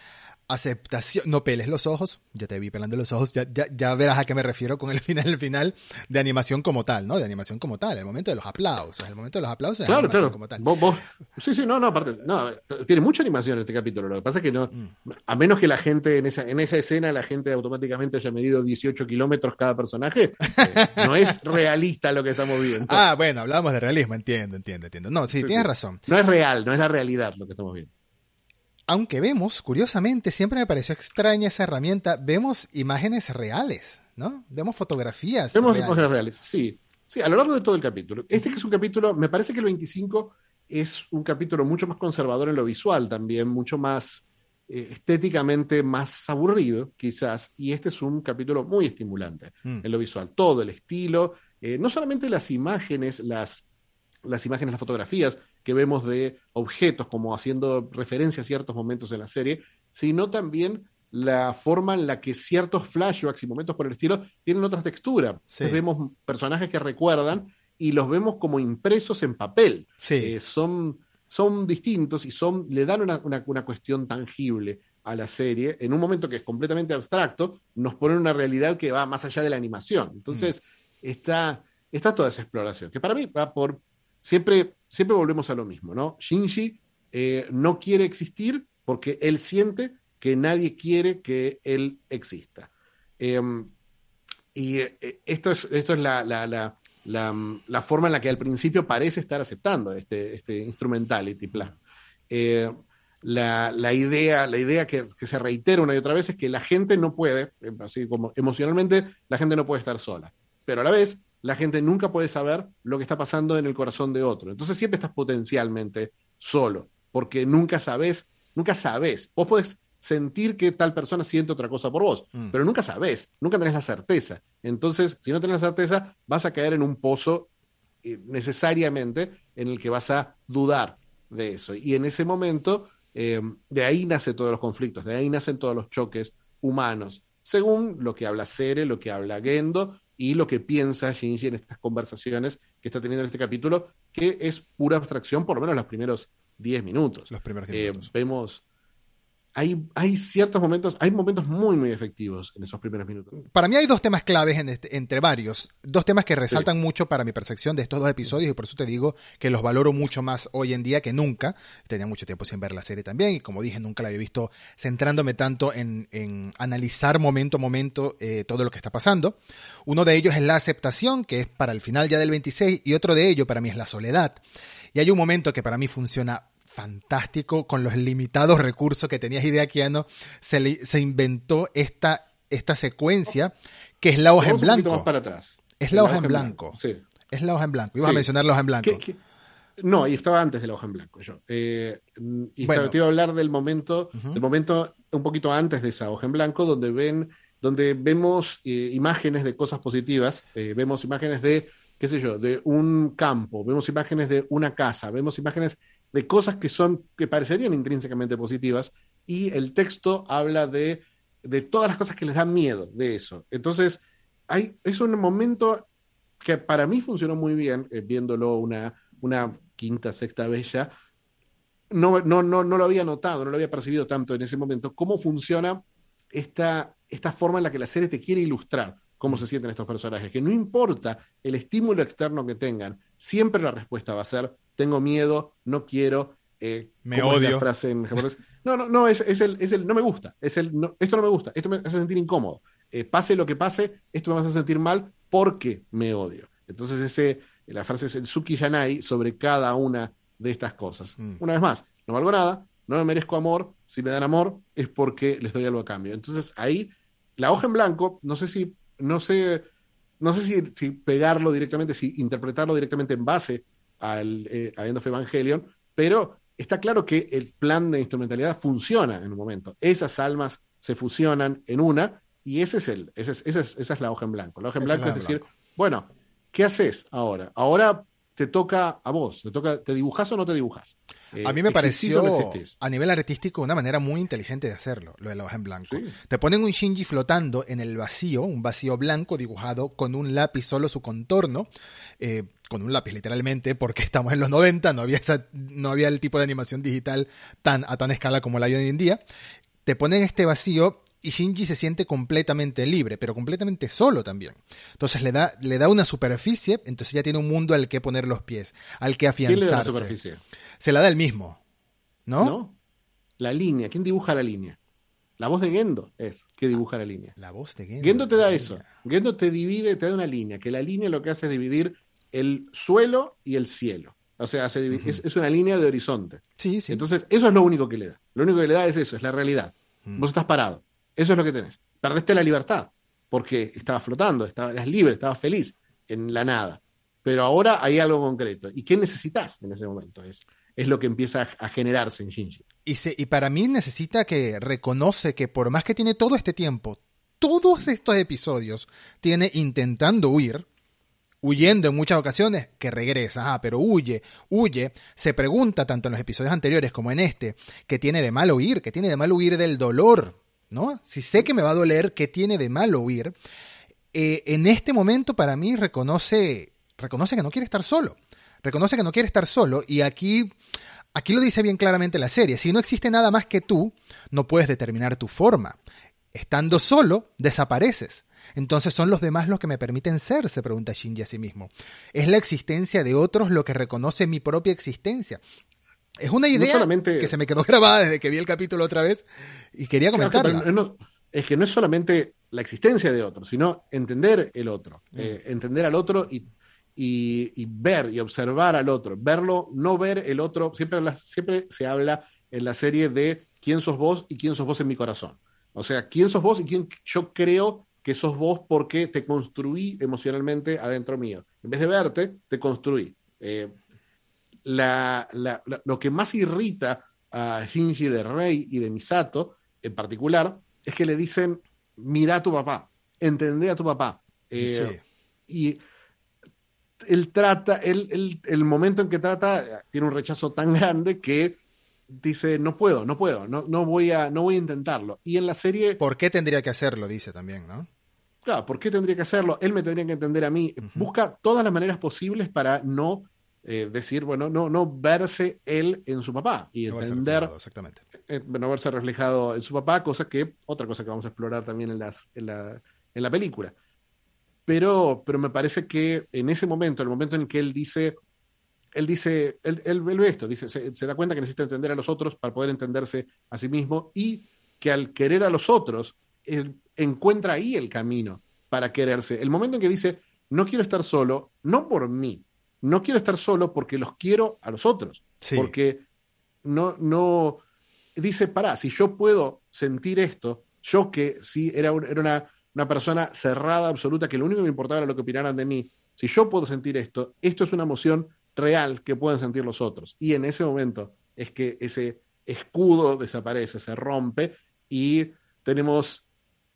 aceptación, no peles los ojos, ya te vi pelando los ojos, ya, ya, verás a qué me refiero con el *laughs* final, el final de animación como tal, ¿no? De animación como tal, el momento de los aplausos, el momento de los aplausos claro, claro. como tal. sí, sí, no, no, aparte, no, tiene mucha animación este capítulo, lo que pasa es que no, mm. a menos que la gente en esa, en esa escena, la gente automáticamente haya medido 18 kilómetros cada personaje, eh, *laughs* no es realista lo que estamos viendo. Ah, bueno, hablamos de realismo, entiendo, entiendo, entiendo. No, sí, tienes razón. No es real, no es la realidad lo que estamos viendo aunque vemos, curiosamente, siempre me pareció extraña esa herramienta, vemos imágenes reales, ¿no? Vemos fotografías. Vemos imágenes reales, sí. Sí, a lo largo de todo el capítulo. Este que es un capítulo, me parece que el 25 es un capítulo mucho más conservador en lo visual también, mucho más eh, estéticamente más aburrido, quizás, y este es un capítulo muy estimulante Mm. en lo visual. Todo el estilo, eh, no solamente las imágenes, las, las imágenes, las fotografías que vemos de objetos, como haciendo referencia a ciertos momentos en la serie, sino también la forma en la que ciertos flashbacks y momentos por el estilo tienen otra textura. Sí. Entonces vemos personajes que recuerdan y los vemos como impresos en papel. Sí. Eh, son, son distintos y son, le dan una, una, una cuestión tangible a la serie. En un momento que es completamente abstracto, nos ponen una realidad que va más allá de la animación. Entonces, está, está toda esa exploración, que para mí va por... Siempre, siempre volvemos a lo mismo, ¿no? Shinji eh, no quiere existir porque él siente que nadie quiere que él exista. Eh, y eh, esto es, esto es la, la, la, la, forma en la que al principio parece estar aceptando este, este instrumentality plan. Eh, la, la, idea, la idea que, que, se reitera una y otra vez es que la gente no puede, eh, así como emocionalmente, la gente no puede estar sola. Pero a la vez, la gente nunca puede saber lo que está pasando en el corazón de otro. Entonces siempre estás potencialmente solo, porque nunca sabes, nunca sabes. Vos podés sentir que tal persona siente otra cosa por vos, mm. pero nunca sabes, nunca tenés la certeza. Entonces, si no tenés la certeza, vas a caer en un pozo eh, necesariamente en el que vas a dudar de eso. Y en ese momento, eh, de ahí nacen todos los conflictos, de ahí nacen todos los choques humanos, según lo que habla Sere, lo que habla Gendo y lo que piensa Shinji en estas conversaciones que está teniendo en este capítulo, que es pura abstracción, por lo menos los primeros 10 minutos. Los primeros 10 minutos. Eh, vemos hay, hay, ciertos momentos, hay momentos muy, muy efectivos en esos primeros minutos. Para mí hay dos temas claves en este, entre varios, dos temas que resaltan sí. mucho para mi percepción de estos dos episodios y por eso te digo que los valoro mucho más hoy en día que nunca. Tenía mucho tiempo sin ver la serie también y como dije, nunca la había visto centrándome tanto en, en analizar momento a momento eh, todo lo que está pasando. Uno de ellos es la aceptación, que es para el final ya del 26, y otro de ello para mí es la soledad. Y hay un momento que para mí funciona fantástico con los limitados recursos que tenía Hideaki Anno, se, le, se inventó esta, esta secuencia que es la hoja en blanco. más para atrás. Es la, hoja, en blanco. blanco. Sí. Es la hoja en blanco. Ibas sí. a mencionar la hoja en blanco. ¿Qué, qué? No, y estaba antes de la hoja en blanco yo. Eh, y bueno. te iba a hablar del momento, uh -huh. del momento un poquito antes de esa hoja en blanco, donde ven, donde vemos eh, imágenes de cosas positivas, eh, vemos imágenes de, qué sé yo, de un campo, vemos imágenes de una casa, vemos imágenes de cosas que son, que parecerían intrínsecamente positivas, y el texto habla de, de todas las cosas que les dan miedo de eso. Entonces, hay, es un momento que para mí funcionó muy bien, eh, viéndolo una, una quinta, sexta ya. No, no, no, no lo había notado, no lo había percibido tanto en ese momento, cómo funciona esta, esta forma en la que la serie te quiere ilustrar cómo se sienten estos personajes, que no importa el estímulo externo que tengan, siempre la respuesta va a ser tengo miedo, no quiero, eh, me odio. Es la frase en japonés? No, no, no, es, es, el, es el no me gusta, es el no, esto no me gusta, esto me hace sentir incómodo. Eh, pase lo que pase, esto me hace sentir mal porque me odio. Entonces, ese, la frase es el Suki Yanai sobre cada una de estas cosas. Mm. Una vez más, no valgo nada, no me merezco amor, si me dan amor es porque les doy algo a cambio. Entonces, ahí, la hoja en blanco, no sé si, no sé, no sé si, si pegarlo directamente, si interpretarlo directamente en base al eh, a End of Evangelion, pero está claro que el plan de instrumentalidad funciona en un momento. Esas almas se fusionan en una y ese es el, ese es, esa, es, esa es la hoja en blanco. La hoja en blanco es, es decir, blanco. bueno, ¿qué haces ahora? Ahora te toca a vos, te toca, ¿te dibujas o no te dibujas? Eh, a mí me pareció no a nivel artístico una manera muy inteligente de hacerlo, lo de la hoja en blanco. Sí. Te ponen un Shinji flotando en el vacío, un vacío blanco dibujado con un lápiz solo su contorno, eh, con un lápiz literalmente, porque *laughs* estamos en los 90, no había, esa, no había el tipo de animación digital tan, a tan escala como la hay hoy en día. Te ponen este vacío y Shinji se siente completamente libre, pero completamente solo también. Entonces le da, le da una superficie, entonces ya tiene un mundo al que poner los pies, al que afianzarse. ¿Quién le da la superficie? Se la da el mismo, ¿no? No. La línea. ¿Quién dibuja la línea? La voz de Gendo es que dibuja la línea. La voz de Gendo. Gendo te da eso. Gendo te divide, te da una línea, que la línea lo que hace es dividir el suelo y el cielo. O sea, se divide, uh -huh. es, es, una línea de horizonte. Sí, sí. Entonces, eso es lo único que le da. Lo único que le da es eso, es la realidad. Uh -huh. Vos estás parado. Eso es lo que tenés. Perdiste la libertad, porque estabas flotando, estabas, libre, estabas feliz en la nada. Pero ahora hay algo concreto. ¿Y qué necesitas en ese momento? Es, lo que empieza a, generarse en Shinji. Y, y para mí necesita que reconoce que por más que tiene todo este tiempo, todos estos episodios, tiene intentando huir, huyendo en muchas ocasiones, que regresa, ah, pero huye, huye, se pregunta tanto en los episodios anteriores como en este, que tiene de mal huir, que tiene de mal huir del dolor, Si sé que me va a doler, ¿qué tiene de malo huir? Eh, en este momento para mí reconoce, reconoce que no quiere estar solo, reconoce que no quiere estar solo y aquí, aquí lo dice bien claramente la serie, si no existe nada más que tú, no puedes determinar tu forma. Estando solo, desapareces. Entonces son los demás los que me permiten ser, se pregunta Shinji a sí mismo. Es la existencia de otros lo que reconoce mi propia existencia. Es una idea que se me quedó *laughs* grabada desde que vi el capítulo otra vez y quería comentarla. es que no es solamente la existencia de otro, sino entender el otro, mm. eh, entender al otro y, y, ver y observar al otro, verlo, no ver el otro, siempre, siempre se habla en la serie de quién sos vos y quién sos vos en mi corazón. O sea, quién sos vos y quién yo creo que sos vos porque te construí emocionalmente adentro mío. En vez de verte, te construí. Eh, lo que más irrita a Shinji de Rey y de Misato, en particular, es que le dicen, mira a tu papá, entendé a tu papá. Eh, y él trata, él, el momento en que trata, tiene un rechazo tan grande que dice, no puedo, no puedo, no, no, voy a, no voy a intentarlo. Y en la serie... ¿Por qué tendría que hacerlo? Dice también, ¿no? Claro, ¿por qué tendría que hacerlo? Él me tendría que entender a mí. Busca todas las maneras posibles para no eh, decir, bueno, no, no verse él en su papá y entender, exactamente. Eh, no verse reflejado en su papá, cosa que, otra cosa que vamos a explorar también en, las, en, la, en la película. Pero, pero me parece que en ese momento, el momento en que él dice, él dice, él, él, ve esto, dice, se, da cuenta que necesita entender a los otros para poder entenderse a sí mismo y que al querer a los otros, él encuentra ahí el camino para quererse. El momento en que dice, no quiero estar solo, no por mí, no quiero estar solo porque los quiero a los otros. Porque no, no, dice, pará, si yo puedo sentir esto, yo que sí era, era una, una, persona cerrada, absoluta, que lo único que me importaba era lo que opinaran de mí, si yo puedo sentir esto, esto es una emoción real que pueden sentir los otros. Y en ese momento es que ese escudo desaparece, se rompe y tenemos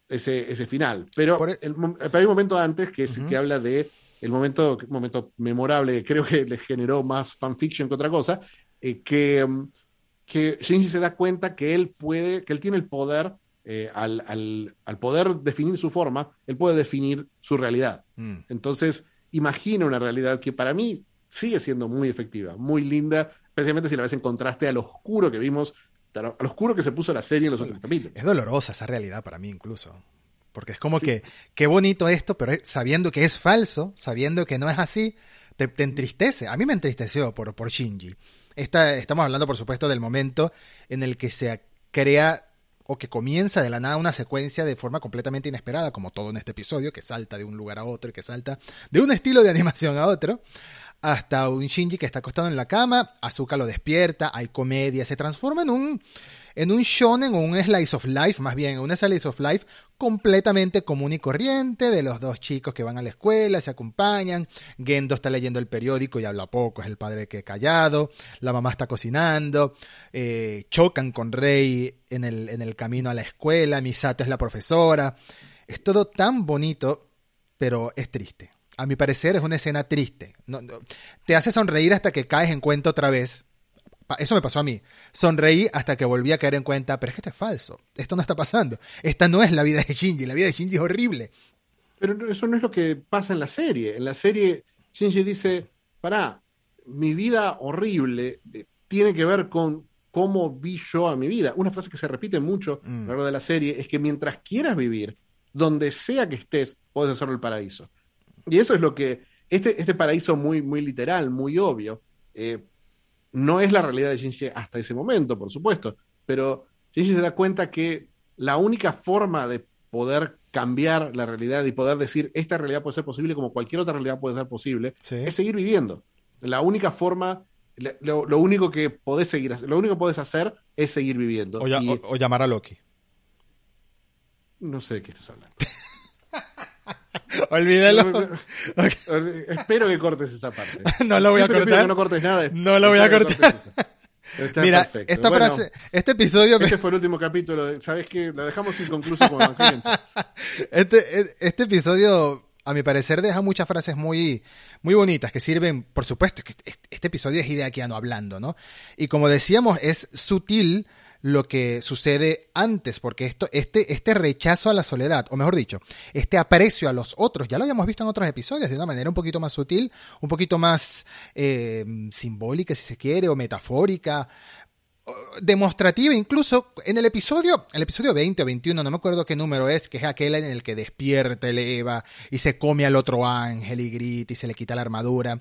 ese, ese final. Pero, e- hay un momento antes que, es, que habla de el momento, momento memorable, creo que le generó más fanfiction que otra cosa, eh, que, mm, que Shinji se da cuenta que él puede, que él tiene el poder, eh, al, al, poder definir su forma, él puede definir su realidad. Mm. Entonces, imagina una realidad que para mí sigue siendo muy efectiva, muy linda, especialmente si la ves en contraste al oscuro que vimos, al oscuro que se puso la serie en los otros capítulos. Es dolorosa esa realidad para mí incluso. Porque es como que, qué bonito esto, pero sabiendo que es falso, sabiendo que no es así, te, entristece. A mí me entristeció por, por Shinji. estamos hablando, por supuesto, del momento en el que se crea o que comienza de la nada una secuencia de forma completamente inesperada, como todo en este episodio, que salta de un lugar a otro y que salta de un estilo de *laughs* animación a otro, hasta un Shinji que está acostado en la cama, Azuka lo despierta, hay comedia, se transforma en un en un shonen o un slice of life, más bien, un slice of life completamente común y corriente de los dos chicos que van a la escuela, se acompañan, Gendo está leyendo el periódico y habla poco, es el padre que callado, la mamá está cocinando, eh, chocan con Rey en el, en el camino a la escuela, Misato es la profesora, es todo tan bonito, pero es triste. A mi parecer es una escena triste. te hace sonreír hasta que caes en cuenta otra vez eso me pasó a mí. Sonreí hasta que volví a caer en cuenta, pero es que esto es falso. Esto no está pasando. Esta no es la vida de Shinji. La vida de Shinji es horrible. Pero eso no es lo que pasa en la serie. En la serie, Shinji dice, pará, mi vida horrible eh, tiene que ver con cómo vi yo a mi vida. Una frase que se repite mucho a lo mm. largo de la serie es que mientras quieras vivir, donde sea que estés, puedes hacerlo el paraíso. Y eso es lo que, este, este paraíso muy, muy literal, muy obvio, eh, no es la realidad de Shinji hasta ese momento, por supuesto, pero Shinji se da cuenta que la única forma de poder cambiar la realidad y poder decir esta realidad puede ser posible como cualquier otra realidad puede ser posible es seguir viviendo. La única forma, lo, único que podés seguir, lo único que podés hacer es seguir viviendo. O, llamar a Loki. No sé de qué estás hablando. *laughs* *laughs* Olvídalo. Espero que cortes esa parte. *laughs* no lo voy a cortar. no cortes nada. No lo voy a cortar. Mira, esta frase, este episodio. Este fue el último capítulo. ¿Sabes qué? Lo dejamos inconcluso con *laughs* este, este episodio a mi parecer deja muchas frases muy, muy bonitas que sirven, por supuesto, que este episodio es Hideakiano hablando, ¿no? Y como decíamos, es sutil lo que sucede antes, porque esto, este, este rechazo a la soledad, o mejor dicho, este aprecio a los otros, ya lo habíamos visto en otros episodios de una manera un poquito más sutil, un poquito más eh, simbólica, si se quiere, o metafórica, demostrativa, incluso en el episodio, el episodio 20 o 21, no me acuerdo qué número es, que es aquel en el que despierta el Eva y se come al otro ángel y grita y se le quita la armadura.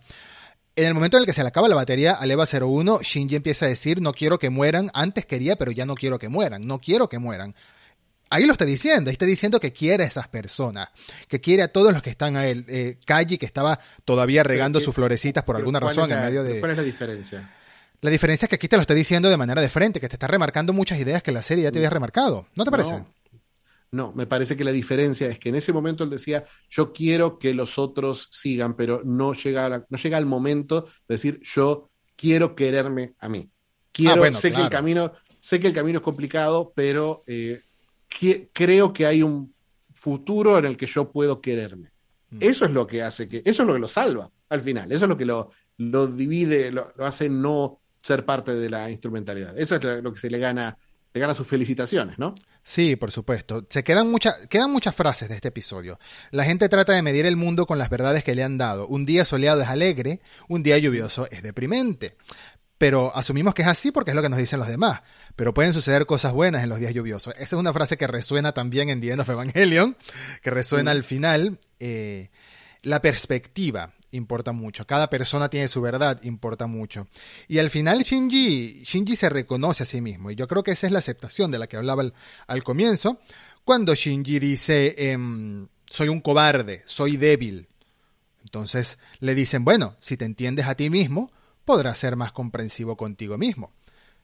En el momento en el que se le acaba la batería al Eva 01, Shinji empieza a decir, no quiero que mueran, antes quería, pero ya no quiero que mueran, no quiero que mueran. Ahí lo está diciendo, ahí está diciendo que quiere a esas personas, que quiere a todos los que están a él. Eh, que estaba todavía regando sus florecitas por alguna razón en medio de... ¿Cuál es la diferencia? La diferencia es que aquí te lo estoy diciendo de manera de frente, que te está remarcando muchas ideas que la serie ya te había remarcado. ¿No te parece? No, me parece que la diferencia es que en ese momento él decía, yo quiero que los otros sigan, pero no llega, no llega el momento de decir, yo quiero quererme a mí. Quiero, ah, sé que el camino, sé que el camino es complicado, pero eh, creo que hay un futuro en el que yo puedo quererme. Mm. Eso es lo que hace que, eso es lo que lo salva al final, eso es lo que lo, lo divide, lo hace no ser parte de la instrumentalidad. Eso es lo que se le gana, le gana sus felicitaciones, ¿no? Sí, por supuesto. Se quedan, muchas quedan muchas frases de este episodio. La gente trata de medir el mundo con las verdades que le han dado. Un día soleado es alegre, un día lluvioso es deprimente. Pero asumimos que es así porque es lo que nos dicen los demás. Pero pueden suceder cosas buenas en los días lluviosos. Esa es una frase que resuena también en The End of Evangelion, que resuena al final. Eh, la perspectiva importa mucho. Cada persona tiene su verdad, importa mucho. Y al final Shinji, Shinji se reconoce a sí mismo. Y yo creo que esa es la aceptación de la que hablaba al, comienzo. Cuando Shinji dice, em, soy un cobarde, soy débil. Entonces le dicen, bueno, si te entiendes a ti mismo, podrás ser más comprensivo contigo mismo.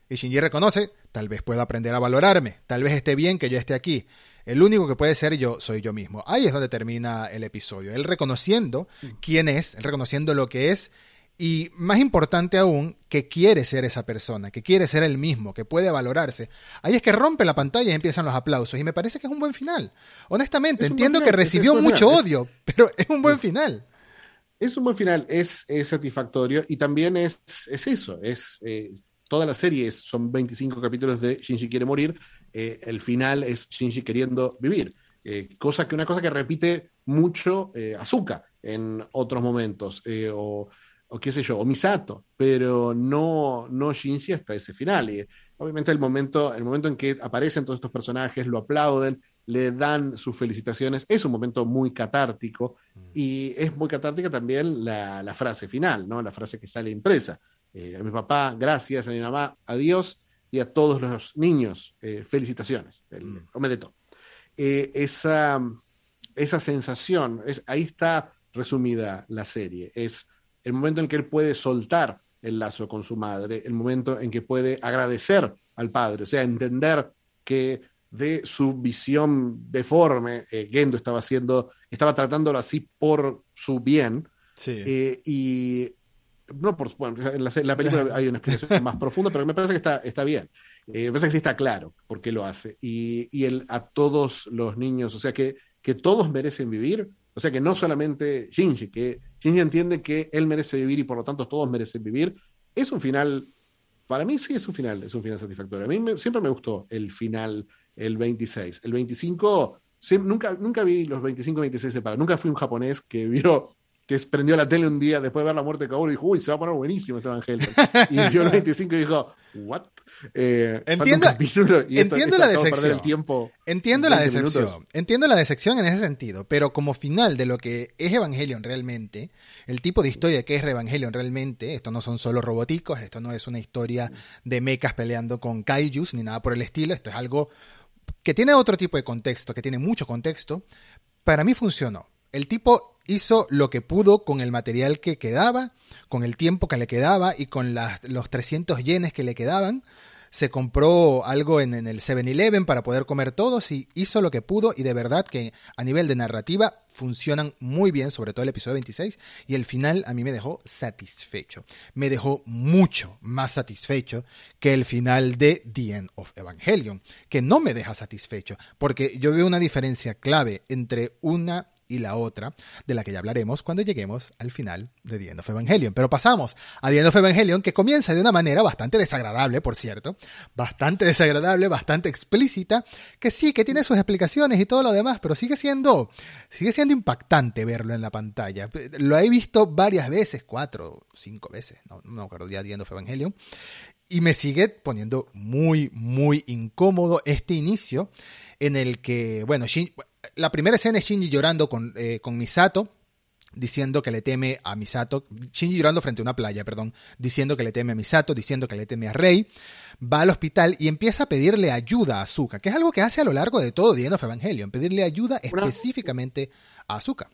Y Shinji reconoce, tal vez pueda aprender a valorarme, tal vez esté bien que yo esté aquí. El único que puede ser yo soy yo mismo. Ahí es donde termina el episodio. Él reconociendo mm. quién es, él reconociendo lo que es y más importante aún, que quiere ser esa persona, que quiere ser el mismo, que puede valorarse. Ahí es que rompe la pantalla y empiezan los aplausos. Y me parece que es un buen final. Honestamente, entiendo que recibió mucho odio, *laughs* pero es un buen final. Es un buen final, es, satisfactorio y también es, es eso, es eh, toda la serie, son 25 capítulos de Shinji quiere morir, eh, el final es Shinji queriendo vivir. Eh, cosa que una cosa que repite mucho eh, Azuka en otros momentos, o, qué sé yo, o Misato, pero no, no Shinji hasta ese final. Y obviamente el momento, el momento en que aparecen todos estos personajes, lo aplauden, le dan sus felicitaciones, es un momento muy catártico mm. y es muy catártica también la, la frase final, ¿no? la frase que sale impresa. a mi papá, gracias, a mi mamá, adiós y a todos los niños, eh, felicitaciones, el mm. Eh, esa, esa sensación, es, ahí está resumida la serie, es el momento en que él puede soltar el lazo con su madre, el momento en que puede agradecer al padre, o sea, entender que de su visión deforme, eh, Gendo estaba haciendo, estaba tratándolo así por su bien, y no por, bueno, en la, película hay una explicación *laughs* más profunda, pero me parece que está, está bien. Eh, me parece que sí está claro por qué lo hace. Y, y a todos los niños, o sea, que, que todos merecen vivir, o sea, que no solamente Shinji, que Shinji entiende que él merece vivir y por lo tanto todos merecen vivir, es un final, para mí sí es un final, es un final satisfactorio. A mí siempre me gustó el final, el 26. El 25, nunca, nunca vi los 25 y 26 separados. Nunca fui un japonés que vio que prendió la tele un día después de ver la muerte de Kaoru y dijo, uy, se va a poner buenísimo este Evangelio. y vio el *laughs* 25 y dijo, ¿what? Eh, entiendo, entiendo la decepción. tiempo entiendo la decepción. Entiendo la decepción en ese sentido, pero como final de lo que es Evangelion realmente, el tipo de historia que es Evangelion realmente, esto no son solo roboticos, esto no es una historia de mechas peleando con kaijus ni nada por el estilo, esto es algo que tiene otro tipo de contexto, que tiene mucho contexto. Para mí funcionó. El tipo hizo lo que pudo con el material que quedaba, con el tiempo que le quedaba y con los 300 yenes que le quedaban. se compró algo en, el 7-Eleven para poder comer todos y hizo lo que pudo y de verdad que a nivel de narrativa funcionan muy bien, sobre todo el episodio 26 y el final a mí me dejó satisfecho. Me dejó mucho más satisfecho que el final de The End of Evangelion, que no me deja satisfecho porque yo veo una diferencia clave entre una y la otra, de la que ya hablaremos cuando lleguemos al final de The End of Evangelion. Pero pasamos a The End of Evangelion, que comienza de una manera bastante desagradable, por cierto, bastante desagradable, bastante explícita, que sí, que tiene sus explicaciones y todo lo demás, pero sigue siendo, sigue siendo impactante verlo en la pantalla. Lo he visto varias veces, cuatro, cinco veces, no, no acuerdo ya The End of Evangelion, y me sigue poniendo muy, muy incómodo este inicio en el que, bueno, Shin, la primera escena es Shinji llorando con, eh, con Misato, diciendo que le teme a Misato, Shinji llorando frente a una playa, perdón, diciendo que le teme a Misato, diciendo que le teme a Rei, va al hospital y empieza a pedirle ayuda a Azuka, que es algo que hace a lo largo de todo The End of Evangelion, pedirle ayuda Una- específicamente a Azuka.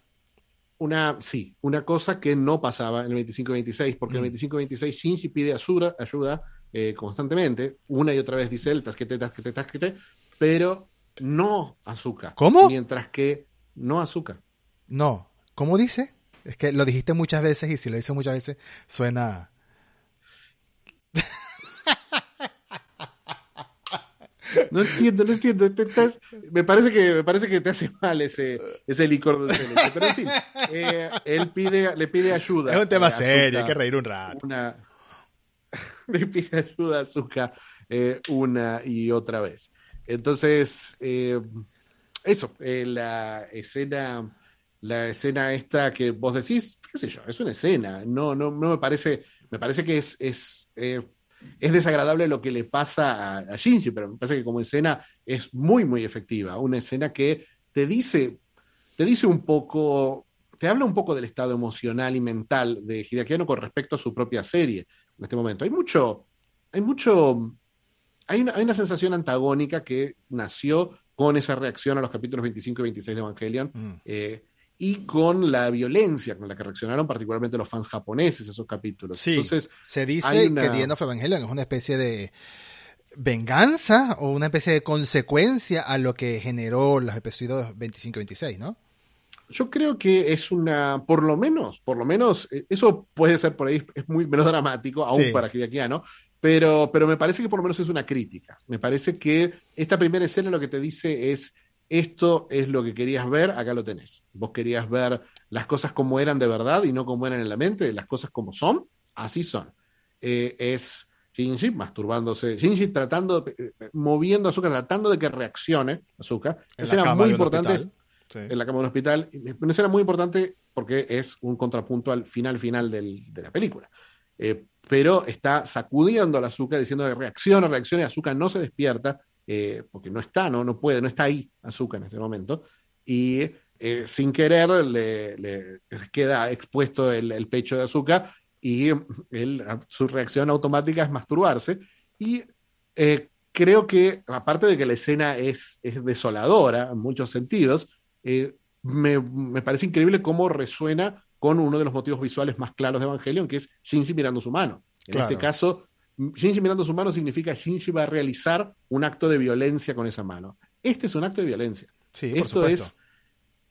Una, sí, una cosa que no pasaba en el 25-26, porque en Mm. el 25-26 Shinji pide ayuda, ayuda eh, constantemente, una y otra vez dice él, tasquete, tasquete, tasquete, pero no azúcar. ¿Cómo? Mientras que no azúcar. No, ¿cómo dice? Es que lo dijiste muchas veces y si lo dices muchas veces suena... *laughs* No entiendo, no entiendo. te me, parece que, me parece que te hace mal ese, ese licor de leche. Pero en fin, eh, él pide, le pide ayuda. Es un tema eh, serio, hay que reír un rato. una *laughs* le pide ayuda a Zuka eh, una y otra vez. Entonces, eh, eso, eh, la escena, la escena esta que vos decís, qué sé yo, es una escena. No, no, no me parece, me parece que es, es, eh, es desagradable lo que le pasa a, a Shinji, pero me parece que como escena es muy, muy efectiva. Una escena que te dice, te dice un poco, te habla un poco del estado emocional y mental de Hideaki Anno con respecto a su propia serie en este momento. Hay mucho, hay mucho, hay una, hay una sensación antagónica que nació con esa reacción a los capítulos 25 y 26 de Evangelion Mm. eh, y con la violencia con la que reaccionaron particularmente los fans japoneses esos capítulos. Sí. Entonces, Se dice una- que The End of Evangelion es una especie de venganza o una especie de consecuencia a lo que generó los episodios 25 y 26, ¿no? Yo creo que es una, por lo menos, por lo menos, eh, eso puede ser por ahí, es muy menos dramático, aún Sí. para Hideaki Anno, pero, pero me parece que por lo menos es una crítica. Me parece que esta primera escena lo que te dice es, esto es lo que querías ver, acá lo tenés. Vos querías ver las cosas como eran de verdad y no como eran en la mente, las cosas como son, así son. Eh, es Shinji masturbándose, Shinji tratando, eh, moviendo a Azuka, tratando de que reaccione la Escena muy importante. Sí. en la cama de un hospital. Una escena muy importante porque es un contrapunto al final final del- de la película. Eh, pero está sacudiendo a la azúcar diciendo reacciona, reacciona y azúcar no se despierta eh, porque no está, no, no puede, no está ahí azúcar en ese momento. Y eh, sin querer le, le queda expuesto el, el pecho de azúcar y él, su reacción automática es masturbarse. Y eh, creo que, aparte de que la escena es, es desoladora en muchos sentidos, eh, me, me parece increíble cómo resuena con uno de los motivos visuales más claros de Evangelion, que es Shinji mirando su mano. En Claro. este caso, Shinji mirando su mano significa Shinji va a realizar un acto de violencia con esa mano. Este es un acto de violencia. Sí, esto es,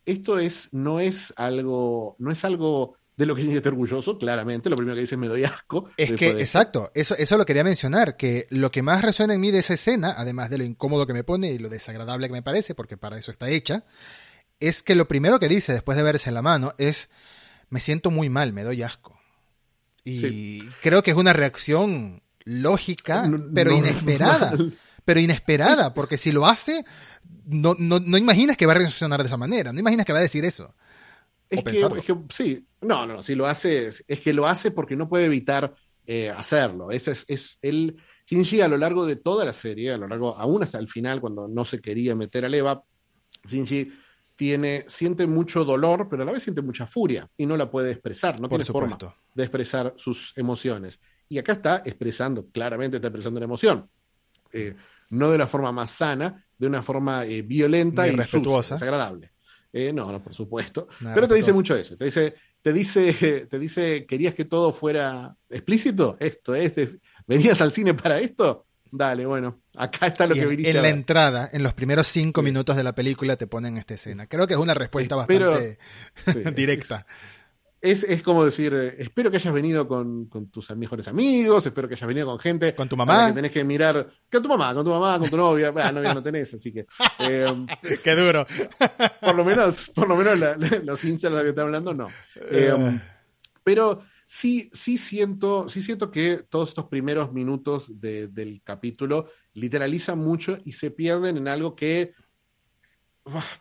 esto es, no es algo, no es algo de lo que Shinji está orgulloso, claramente. Lo primero que dice es me doy asco. Es que, de exacto, eso, eso lo quería mencionar, que lo que más resuena en mí de esa escena, además de lo incómodo que me pone y lo desagradable que me parece, porque para eso está hecha, es que lo primero que dice después de verse en la mano es, me siento muy mal, me doy asco. Y Sí. creo que es una reacción lógica, No- pero no- inesperada. Pero inesperada, porque si lo hace, no, no, no imaginas que va a reaccionar de esa manera, no imaginas que va a decir eso. Es o que, es que sí, no, no, no, si lo hace, es, es que lo hace porque no puede evitar eh, hacerlo. Ese es, es el Shinji a lo largo de toda la serie, a lo largo, aún hasta el final, cuando no se quería meter a Eva, Shinji tiene, siente mucho dolor, pero a la vez siente mucha furia y no la puede expresar, no Por tiene forma de expresar sus emociones. Y acá está expresando, claramente está expresando una emoción. Eh, no de la forma más sana, de una forma eh, violenta Ni y respetuosa. sucia, desagradable. Eh, no, no, por supuesto. Nada Pero te dice mucho eso. Te dice, te dice, *laughs* te dice, ¿querías que todo fuera explícito? Esto es, ¿venías al cine para esto? Dale, bueno, acá está lo Y que viniste en a la ver. entrada, en los primeros cinco Sí. minutos de la película, te ponen esta escena. Creo que es una respuesta Espero- bastante Sí, *laughs* directa. Es, es como decir, eh, espero que hayas venido con, con tus mejores amigos, espero que hayas venido con gente. Con tu mamá. Que tenés que mirar. Con tu mamá, con tu mamá, con tu novia. Bueno, novia no tenés, así que. *laughs* eh, Qué duro. por lo menos, por lo menos la- la- los incels de los que están hablando, no. Eh, pero sí, sí siento, sí siento que todos estos primeros minutos de- del capítulo literalizan mucho y se pierden en algo que,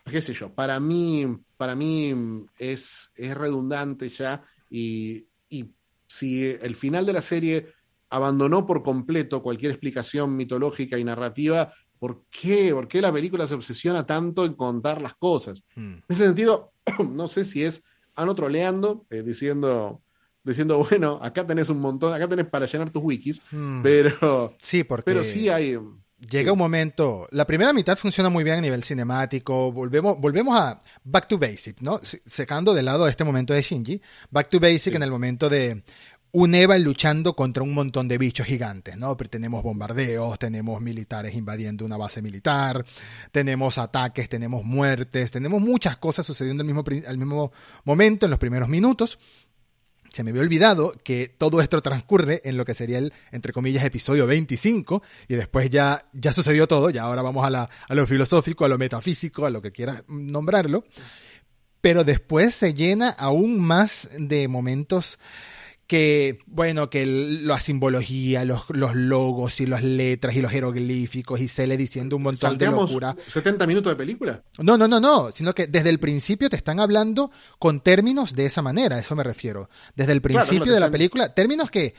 qué sé yo, para mí, para mí es, es redundante ya y, y si el final de la serie abandonó por completo cualquier explicación mitológica y narrativa, ¿por qué? ¿Por qué la película se obsesiona tanto en contar las cosas? Mm. En ese sentido, *clears throat* no sé si es Ano troleando, eh, diciendo, diciendo, bueno, acá tenés un montón, acá tenés para llenar tus wikis, Mm. pero, Sí, porque pero sí hay. llega un momento. La primera mitad funciona muy bien a nivel cinemático. Volvemos, volvemos a Back to Basic, ¿no? Se- Secando de lado este momento de Shinji. Back to Basic Sí. en el momento de un Eva luchando contra un montón de bichos gigantes, ¿no? Tenemos bombardeos, tenemos militares invadiendo una base militar, tenemos ataques, tenemos muertes, tenemos muchas cosas sucediendo al mismo, al mismo momento en los primeros minutos. Se me había olvidado que todo esto transcurre en lo que sería el, entre comillas, episodio 25, y después ya, ya sucedió todo, ya ahora vamos a, la, a lo filosófico, a lo metafísico, a lo que quieras nombrarlo, pero después se llena aún más de momentos que, bueno, que la simbología, los, los logos y las letras y los jeroglíficos y Cele diciendo un montón de locura. 70 minutos de película. No, no, no, no, sino que desde el principio te están hablando con términos de esa manera, a eso me refiero. Desde el principio claro, de la película, términos que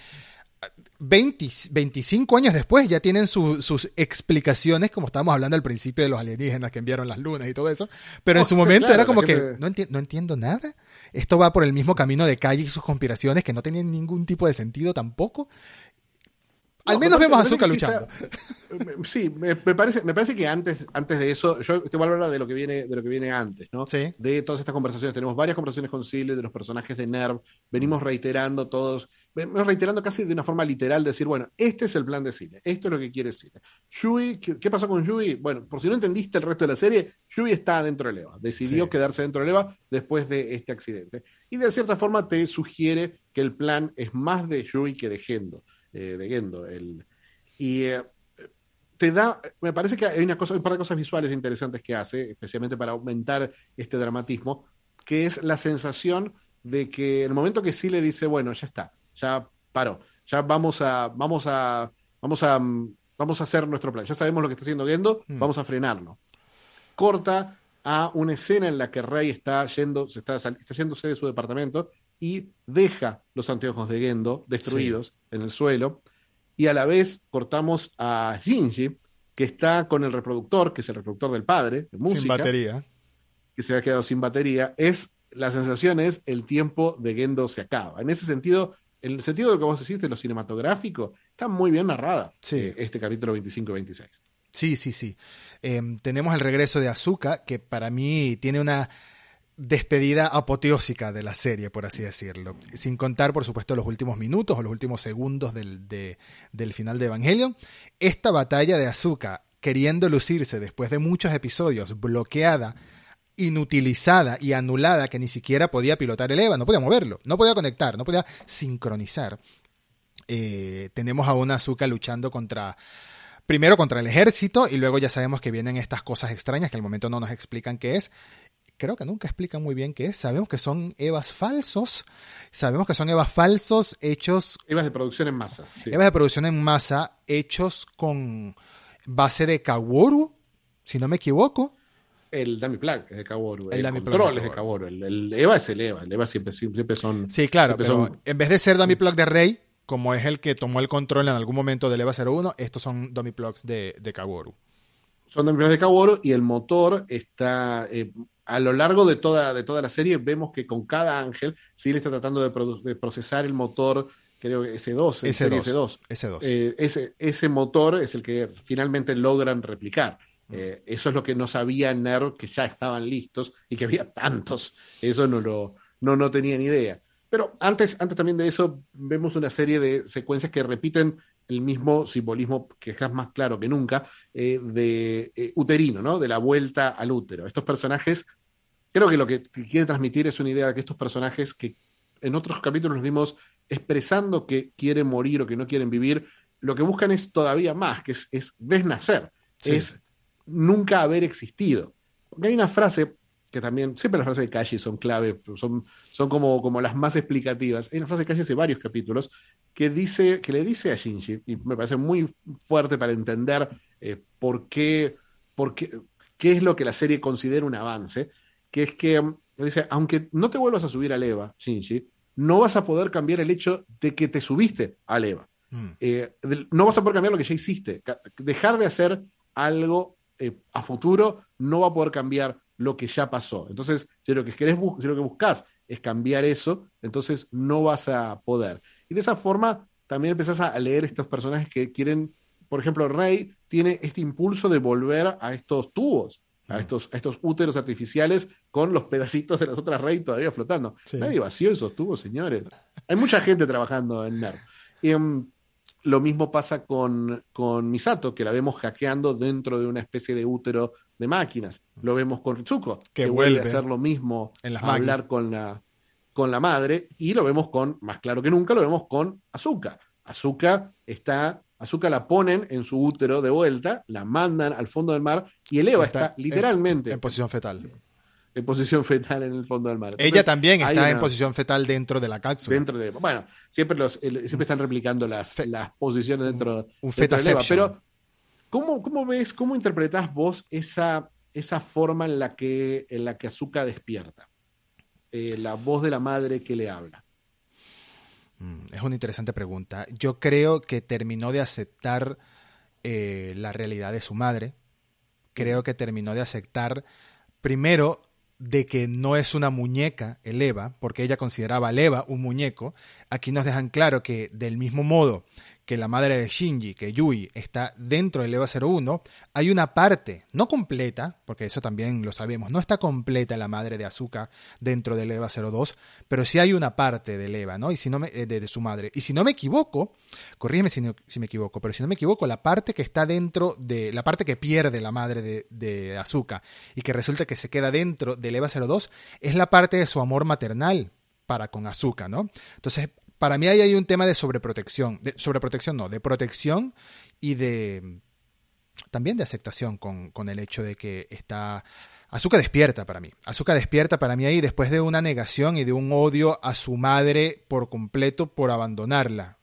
20, 25 años después ya tienen su- sus explicaciones, como estábamos hablando al principio de los alienígenas que enviaron las lunas y todo eso, pero Oh, en su momento claro, era como que no, enti- no entiendo nada. Esto va por el mismo camino de Calle y sus conspiraciones que no tenían ningún tipo de sentido tampoco. Al No, menos me vemos a parece luchando. sí me, me parece, me parece que antes, antes de eso, yo a hablar de lo que viene, de lo que viene antes, ¿no? Sí. De todas estas conversaciones. Tenemos varias conversaciones con Silvio, de los personajes de Nerv. Venimos reiterando todos, venimos reiterando casi de una forma literal, decir, bueno, este es el plan de Cine, esto es lo que quiere Cine. Yui, ¿qué, qué pasó con Yui? Bueno, por si no entendiste el resto de la serie, Yui está dentro del EVA. Decidió Sí. quedarse dentro del EVA después de este accidente. Y de cierta forma te sugiere que el plan es más de Yui que de Gendo. Eh, de Gendo, el, y eh, te da, me parece que hay una cosa, un par de cosas visuales interesantes que hace, especialmente para aumentar este dramatismo, que es la sensación de que en el momento que sí le dice, bueno, ya está, ya paró, ya vamos a, vamos a, vamos a, vamos a hacer nuestro plan, ya sabemos lo que está haciendo Gendo, Mm. vamos a frenarlo. Corta a una escena en la que Rey está yendo, se está, está yéndose de su departamento y deja los anteojos de Gendo destruidos en el suelo y a la vez cortamos a Shinji, que está con el reproductor, que es el reproductor del padre, de música, Sin batería. que se ha quedado sin batería, es la sensación es el tiempo de Gendo se acaba. En ese sentido, en el sentido de lo que vos decís de lo cinematográfico, está muy bien narrada Sí. eh, este capítulo 25 y 26. Sí, sí, sí. Em, tenemos el regreso de Azuka, que para mí tiene una despedida apoteósica de la serie, por así decirlo. Sin contar, por supuesto, los últimos minutos o los últimos segundos del, de- del final de Evangelion. Esta batalla de Azuka, queriendo lucirse después de muchos episodios, bloqueada, inutilizada y anulada, que ni siquiera podía pilotar el EVA, no podía moverlo, no podía conectar, no podía sincronizar. Eh, tenemos a una Azuka luchando contra primero contra el ejército y luego ya sabemos que vienen estas cosas extrañas que al momento no nos explican qué es. Creo que nunca explican muy bien qué es. Sabemos que son Evas falsos. Sabemos que son Evas falsos hechos, Evas de producción en masa. sí. Evas de producción en masa, hechos con base de Kaworu, si no me equivoco. El Dummy Plug es de Kaworu. El El, control es es de de Kaworu. El, el Eva es el Eva. El Eva siempre, siempre son. Sí, claro, pero son- en vez de ser dummy plug de Rey, como es el que tomó el control en algún momento del EVA 01, estos son dummy plugs de, de Kaworu. son Dummy Plugs de Kaworu y el motor está. eh, a lo largo de toda, de toda la serie vemos que con cada ángel sí le está tratando de, procesar el motor, creo que S2, el serie S2. S2. S2. Eh, ese, ese motor es el que finalmente logran replicar. Eh, eso es lo que no sabía NERV, que ya estaban listos y que había tantos. Eso no lo no, no tenía ni idea. Pero antes, antes también de eso, vemos una serie de secuencias que repiten el mismo simbolismo que es más claro que nunca eh, de eh, uterino, ¿no? De la vuelta al útero. Estos personajes, creo que lo que quiere transmitir es una idea de que estos personajes que en otros capítulos nos vimos expresando que quieren morir o que no quieren vivir, lo que buscan es todavía más, que es, desnacer, es nunca haber existido. Porque hay una frase que también, siempre las frases de Kashi son clave, son, son como, como las más explicativas. Hay una frase de Kashi hace varios capítulos que, dice, que le dice a Shinji, y me parece muy fuerte para entender eh, por, qué, por qué, qué es lo que la serie considera un avance, que es que mm, dice, aunque no te vuelvas a subir a Eva, Shinji, no vas a poder cambiar el hecho de que te subiste a Eva. Mm. Eh, no vas a poder cambiar lo que ya hiciste. Dejar de hacer algo eh, a futuro no va a poder cambiar lo que ya pasó. Entonces, si lo que, querés si lo que buscas es cambiar eso, entonces no vas a poder. Y de esa forma también empezás a leer estos personajes que quieren, por ejemplo, Rey tiene este impulso de volver a estos tubos, a mm. estos, estos úteros artificiales con los pedacitos de las otras Rey todavía flotando. Nadie vació esos tubos, señores. Hay mucha gente trabajando en NERV. Y, um, lo mismo pasa con, con, Misato, que la vemos hackeando dentro de una especie de útero de máquinas. Lo vemos con Ritsuko, que, vuelve a hacer lo mismo, en a hablar con la, con la madre, y lo vemos con, más claro que nunca, lo vemos con Azuka. Azuka está, Azuka la ponen en su útero de vuelta, la mandan al fondo del mar, y el Eva está, literalmente en posición fetal en posición fetal en el fondo del mar. Ella también está en posición fetal dentro de la cápsula. Dentro de, bueno, siempre, los, siempre están replicando las, las posiciones dentro, un, un Pero, ¿cómo, ¿cómo, ves, cómo interpretás vos esa, esa forma en la que, en la que Azuka despierta? Eh, la voz de la madre que le habla. Mm, es una interesante pregunta. Yo creo que terminó de aceptar eh, la realidad de su madre. Creo que terminó de aceptar primero de que no es una muñeca el Eva, porque ella consideraba al Eva un muñeco, aquí nos dejan claro que del mismo modo que la madre de Shinji, que Yui, está dentro del EVA 01, hay una parte, no completa, porque eso también lo sabemos, no está completa la madre de Azuka dentro del EVA 02, pero sí hay una parte del EVA, ¿no? Y si no me, eh, de, su madre. Y si no me equivoco, corrígeme si, si, me equivoco, pero si no me equivoco, la parte que está dentro de, la parte que pierde la madre de, de Azuka y que resulta que se queda dentro del EVA 02, es la parte de su amor maternal para con Azuka, ¿no? Entonces, para mí ahí hay un tema de sobreprotección, de sobreprotección no, de protección y de también de aceptación con, el hecho de que está Azuka despierta para mí. Azuka despierta para mí ahí después de una negación y de un odio a su madre por completo por abandonarla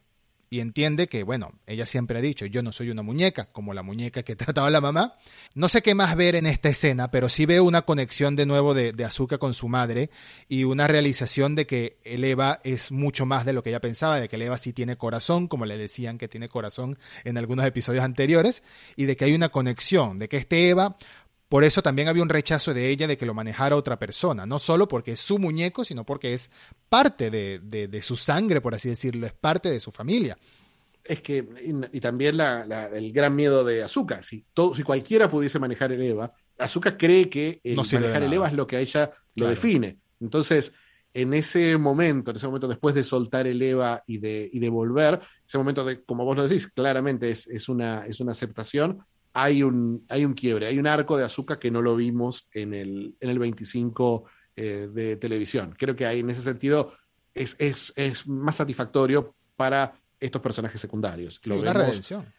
y entiende que, bueno, ella siempre ha dicho, yo no soy una muñeca, como la muñeca que *laughs* trataba la mamá. No sé qué más ver en esta escena, pero sí veo una conexión de nuevo de, de con su madre y una realización de que el Eva es mucho más de lo que ella pensaba, de que el Eva sí tiene corazón, como le decían que tiene corazón en algunos episodios anteriores, y de que hay una conexión, de que este Eva por eso también había un rechazo de ella de que lo manejara otra persona, no solo porque es su muñeco, sino porque es parte de, su sangre, por así decirlo, es parte de su familia. Es que, y, también el gran miedo de Azuka, si, todo, si cualquiera pudiese manejar el EVA, Azuka cree que el manejar el EVA es lo que a ella lo define. Entonces, en ese momento, en ese momento después de soltar el EVA y de, y de volver, ese momento de, como vos lo decís, claramente es, es, una, es una aceptación, hay un, hay un quiebre, hay un arco de azúcar que no lo vimos en el, en el 25 eh, de televisión. Creo que ahí, en ese sentido es, es, más satisfactorio para estos personajes secundarios. Sí, redención.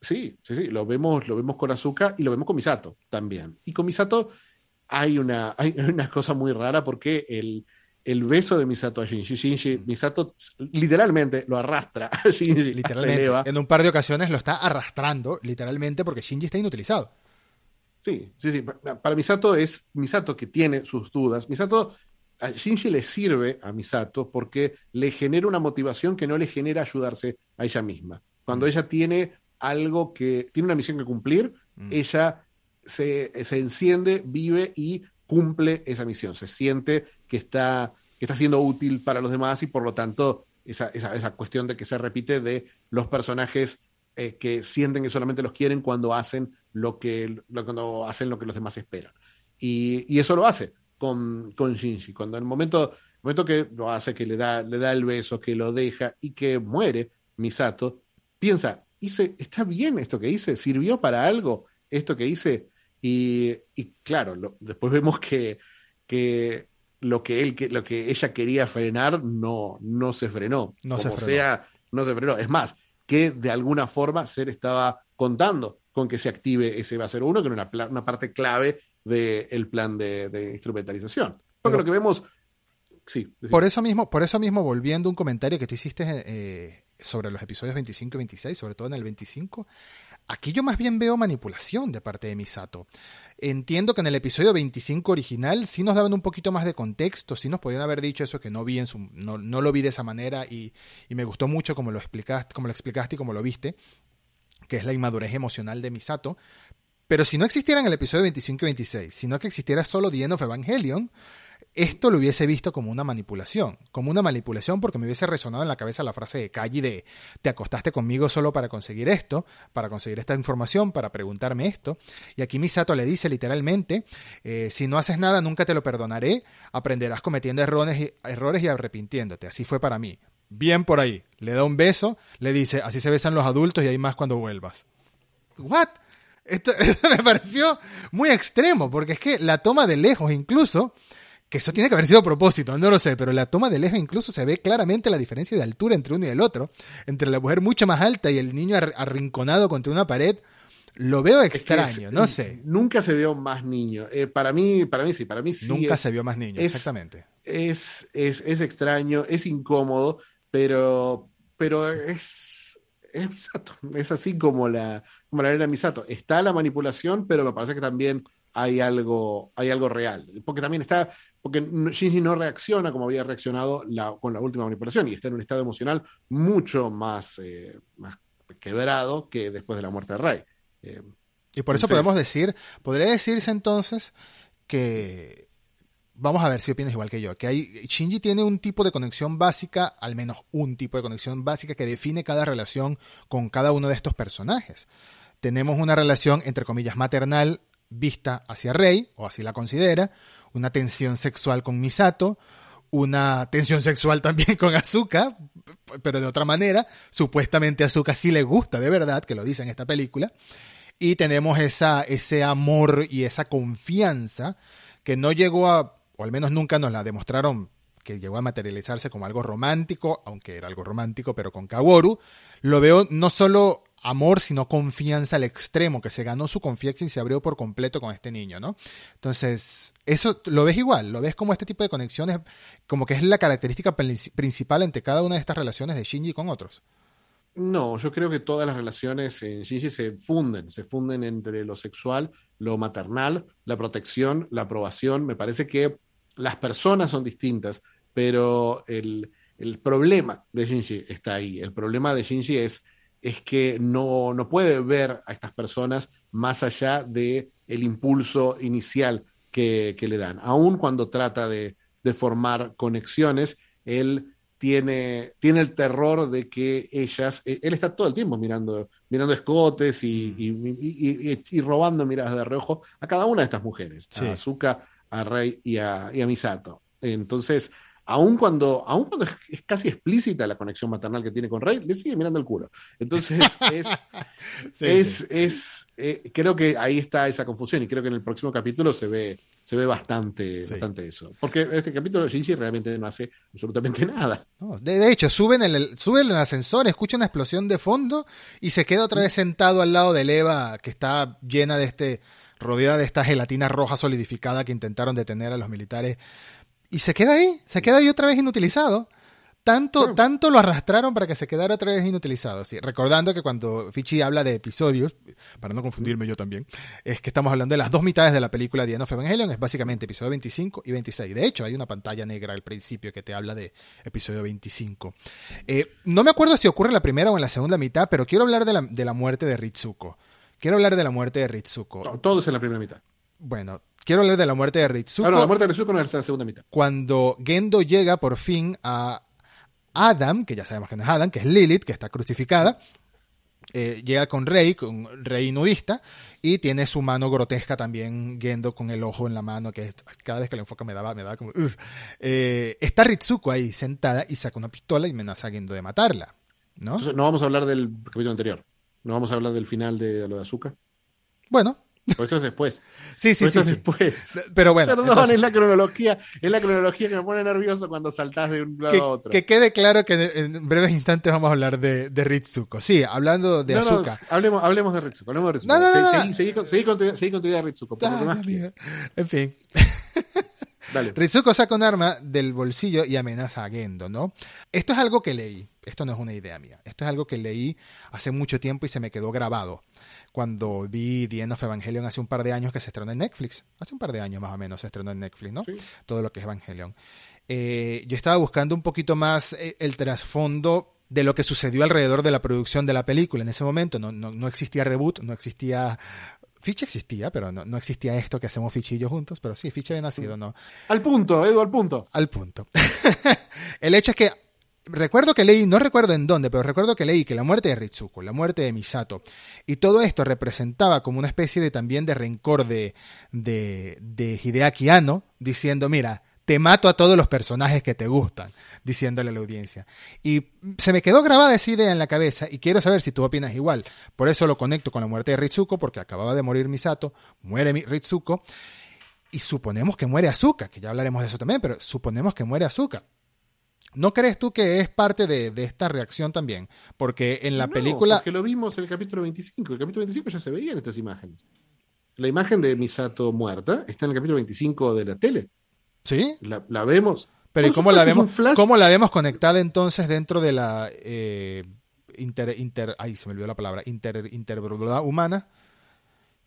Sí, sí, sí, lo vemos, lo vemos con Azuka y lo vemos con Misato también. Y con Misato hay una, hay una cosa muy rara porque el, el beso de Misato a Shinji. Shinji, Misato literalmente lo arrastra a Shinji. Literalmente. En un par de ocasiones lo está arrastrando, literalmente, porque Shinji está inutilizado. Sí, sí, sí. Para Misato es Misato que tiene sus dudas. Misato, a Shinji le sirve a Misato porque le genera una motivación que no le genera ayudarse a ella misma. Cuando mm. ella tiene algo que, tiene una misión que cumplir, mm. ella se, se enciende, vive y cumple esa misión, se siente que está, que está siendo útil para los demás y por lo tanto esa, esa, cuestión de que se repite de los personajes eh, que sienten que solamente los quieren cuando hacen lo que, cuando hacen lo que los demás esperan. Y, y eso lo hace con, con Shinji. Cuando en el momento, momento que lo hace, que le da, le da el beso, que lo deja y que muere Misato, piensa, hice, está bien esto que hice, sirvió para algo esto que hice. Y, claro, después vemos que, que lo que él, lo que ella quería frenar no, no se frenó. No Como se sea, no se frenó. Es más, que de alguna forma Ser estaba contando con que se active ese base 1, que era una, una parte clave del plan de, instrumentalización. Porque lo que vemos. Sí, Por eso mismo, por eso mismo, volviendo a un comentario que tú hiciste eh, sobre los episodios 25 y 26, sobre todo en el 25, aquí yo más bien veo manipulación de parte de Misato. Entiendo que en el episodio 25 original sí nos daban un poquito más de contexto, sí nos podían haber dicho eso que no vi en su, no, no lo vi de esa manera y, y, me gustó mucho como lo explicaste, como lo explicaste y como lo viste, que es la inmadurez emocional de Misato. Pero si no existiera en el episodio 25 y 26, sino que existiera solo The End of Evangelion, esto lo hubiese visto como una manipulación, como una manipulación porque me hubiese resonado en la cabeza la frase de Kaji de te acostaste conmigo solo para conseguir esto, para conseguir esta información, para preguntarme esto. Y aquí Misato le dice literalmente, eh, si no haces nada nunca te lo perdonaré, aprenderás cometiendo errores y, arrepintiéndote. Así fue para mí. Bien por ahí. Le da un beso, le dice, así se besan los adultos y hay más cuando vuelvas. ¿What? Esto *laughs* me pareció muy extremo, porque es que la toma de lejos incluso que eso tiene que haber sido a propósito, no lo sé, pero la toma de lejos incluso se ve claramente la diferencia de altura entre uno y el otro, entre la mujer mucho más alta y el niño arrinconado contra una pared. Lo veo extraño, no sé. Nunca se vio más niño. Eh, para mí, para mí sí, para mí sí. Nunca se vio más niño, exactamente. Es, es, es, extraño, es incómodo, pero, pero es, es Misato. Es así como la, como la arena Misato. Está la manipulación, pero me parece que también hay algo, hay algo real. Porque también está, porque Shinji no reacciona como había reaccionado la, con la última manipulación y está en un estado emocional mucho más, eh, más quebrado que después de la muerte de Rey. Eh, y por eso podemos decir, podría decirse entonces que, vamos a ver si opinas igual que yo, que hay, Shinji tiene un tipo de conexión básica, al menos un tipo de conexión básica que define cada relación con cada uno de estos personajes. Tenemos una relación, entre comillas, maternal vista hacia Rey, o así la considera, una tensión sexual con Misato, una tensión sexual también *laughs* con Azuka, pero de otra manera. Supuestamente a Azuka sí le gusta de verdad, que lo dice en esta película. Y tenemos esa, ese amor y esa confianza que no llegó a, o al menos nunca nos la demostraron que llegó a materializarse como algo romántico, aunque era algo romántico, pero con Kaworu, lo veo no solo amor, sino confianza al extremo, que se ganó su confianza y se abrió por completo con este niño, ¿no? Entonces, eso lo ves igual, lo ves como este tipo de conexiones, como que es la característica principal entre cada una de estas relaciones de Shinji con otros. No, yo creo que todas las relaciones en Shinji se funden, se funden entre lo sexual, lo maternal, la protección, la aprobación. Me parece que las personas son distintas, pero el, el problema de Shinji está ahí. El problema de Shinji es es que no, no puede ver a estas personas más allá de el impulso inicial que, le dan. Aun cuando trata de, formar conexiones, él tiene, tiene, el terror de que ellas, e, él está todo el tiempo mirando, mirando escotes y, y, robando miradas de reojo a cada una de estas mujeres, a Azuka, a Rey y a, y a Misato. Entonces, aun cuando, aun cuando es, casi explícita la conexión maternal que tiene con Rey, le sigue mirando el culo. Entonces, *laughs* es, es, es eh, creo que ahí está esa confusión y creo que en el próximo capítulo se ve, se ve bastante, bastante eso. Porque este capítulo Shinji realmente no hace absolutamente *laughs* nada. de, hecho, suben el, suben el ascensor, escucha una explosión de fondo y se queda otra vez sentado al lado de Eva que está llena de este rodeada de esta gelatina roja solidificada que intentaron detener a los militares y se queda ahí, se queda ahí otra vez inutilizado. Tanto, tanto lo arrastraron para que se quedara otra vez inutilizado. Recordando que cuando Fichi habla de episodios, para no confundirme yo también, es que estamos hablando de las dos mitades de la película The End of Evangelion, es básicamente episodio 25 y 26. De hecho, hay una pantalla negra al principio que te habla de episodio 25. Eh, no me acuerdo si ocurre en la primera o en la segunda mitad, pero quiero hablar de la, de la muerte de Ritsuko. Quiero hablar de la muerte de Ritsuko. todo es en la primera mitad. Bueno, quiero hablar de la muerte de Ritsuko. la muerte de Ritsuko no es la segunda mitad. Cuando Gendo llega por fin a Adam, que ya sabemos que no es Adam, que es Lilith, que está crucificada, eh, llega con Rey, con Rey nudista, y tiene su mano grotesca también, Gendo con el ojo en la mano, que cada vez que lo enfoca me daba, me daba como... Eh, está Ritsuko ahí sentada y saca una pistola y amenaza a Gendo de matarla. ¿no? Entonces, no vamos a hablar del capítulo anterior. No vamos a hablar del final de lo de Azúcar. Bueno, Porque esto es después. *laughs* sí, sí, Porque sí, esto es sí. después. Pero bueno, Perdón, entonces, es la cronología, es la cronología que me pone nervioso cuando saltás de un lado que, a otro. que quede claro que en breves instantes vamos a hablar de, de Ritsuko. Sí, hablando de No, no, azúcar. hablemos, hablemos de Ritsuko. Hablemos de Ritsuko. No, no, no, Se- no. seguí, seguí con, seguí con tu, idea- seguí con tu idea de Ritsuko. Ay, más. En fin. *laughs* Dale. Ritsuko saca un arma del bolsillo y amenaza a Gendo, ¿no? Esto es algo que leí, esto no es una idea mía, esto es algo que leí hace mucho tiempo y se me quedó grabado cuando vi The End of Evangelion hace un par de años que se estrenó en Netflix, hace un par de años más o menos se estrenó en Netflix, ¿no? Sí. Todo lo que es Evangelion. Eh, yo estaba buscando un poquito más eh, el trasfondo de lo que sucedió alrededor de la producción de la película en ese momento, no, no, no existía reboot, no existía... Ficha existía, pero no, no existía esto que hacemos fichillos juntos, pero sí, Ficha había nacido, ¿no? Al punto, Edu, al punto. al punto. *laughs* el hecho es que recuerdo que leí, no recuerdo en dónde, pero recuerdo que leí que la muerte de Ritsuko, la muerte de Misato, y todo esto representaba como una especie de también de rencor de, de, de Hideaki Anno, diciendo, mira, te mato a todos los personajes que te gustan, diciéndole a la audiencia. Y se me quedó grabada esa idea en la cabeza y quiero saber si tú opinas igual. Por eso lo conecto con la muerte de Ritsuko, porque acababa de morir Misato, muere Ritsuko, y suponemos que muere Azuka, que ya hablaremos de eso también, pero suponemos que muere Azuka. ¿No crees tú que es parte de, de esta reacción también? Porque en la No, película... Porque lo vimos en el capítulo 25. El capítulo 25 ya se veían estas imágenes. La imagen de Misato muerta está en el capítulo 25 de la tele. ¿Sí? La, la vemos. Pero ¿y Por cómo la, vemos, cómo la vemos conectada entonces dentro de la eh, inter, inter... Ay, se me olvidó la palabra. Inter, interbrulidad humana.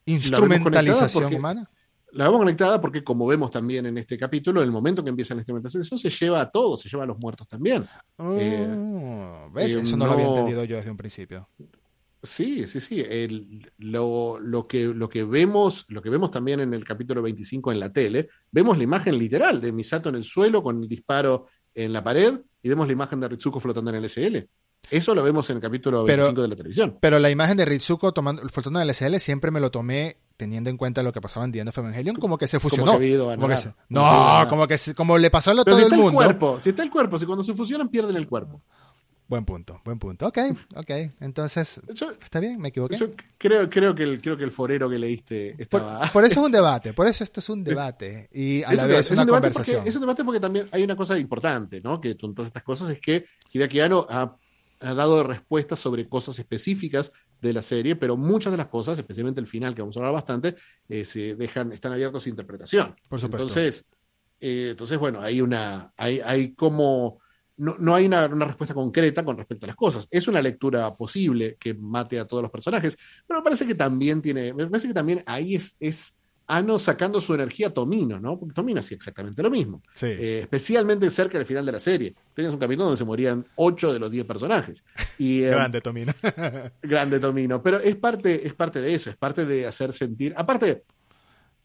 Instrumentalización porque- humana. La vemos conectada porque, como vemos también en este capítulo, en el momento que empieza la instrumentación, se lleva a todos, se lleva a los muertos también. Oh, ¿Ves? eh, Eso no, lo había entendido yo desde un principio. Sí, sí, sí. El- lo, lo que, lo, que vemos, lo que vemos también en el capítulo 25 en la tele, vemos la imagen literal de Misato en el suelo con el disparo en la pared y vemos la imagen de Ritsuko flotando en el SL. Eso lo vemos en el capítulo Pero- 25 de la televisión. Pero la imagen de Ritsuko tomando, flotando en el SL siempre me lo tomé teniendo en cuenta lo que pasaba en The End of Evangelion, como que se fusionó. Como que Como que se- no, como que se- como le pasó a lo- Pero todo si el está el mundo. cuerpo, si está el cuerpo, si cuando se fusionan pierden el cuerpo. Buen punto, buen punto. Ok, ok. Entonces, Yo, está bien, me equivoqué. yo creo, creo, que el, creo que el forero que leíste estaba... por eso es un debate, por eso esto es un debate y a Es la un vez debate, es una un debate conversación. Porque, es un debate porque también hay una cosa importante, ¿no? Que con todas estas cosas es que Hideaki Anno ha, ha dado respuestas sobre cosas específicas de la serie, pero muchas de las cosas, especialmente el final, que vamos a hablar bastante, eh, se dejan, están abiertos a interpretación. Por supuesto. Entonces, eh, entonces bueno, hay una, hay, hay como, no, no hay una, una respuesta concreta con respecto a las cosas. Es una lectura posible que mate a todos los personajes, pero me parece que también tiene, me parece que también ahí es, es Ano sacando su energía a Tomino, ¿no? Porque Tomino hacía exactamente lo mismo. Sí. Eh, especialmente cerca del final de la serie. Tenías un capítulo donde se morían 8 de los 10 personajes. *laughs* Y, eh, Grande, Tomino. *laughs* grande Tomino. Pero es parte, es parte de eso, es parte de hacer sentir. Aparte,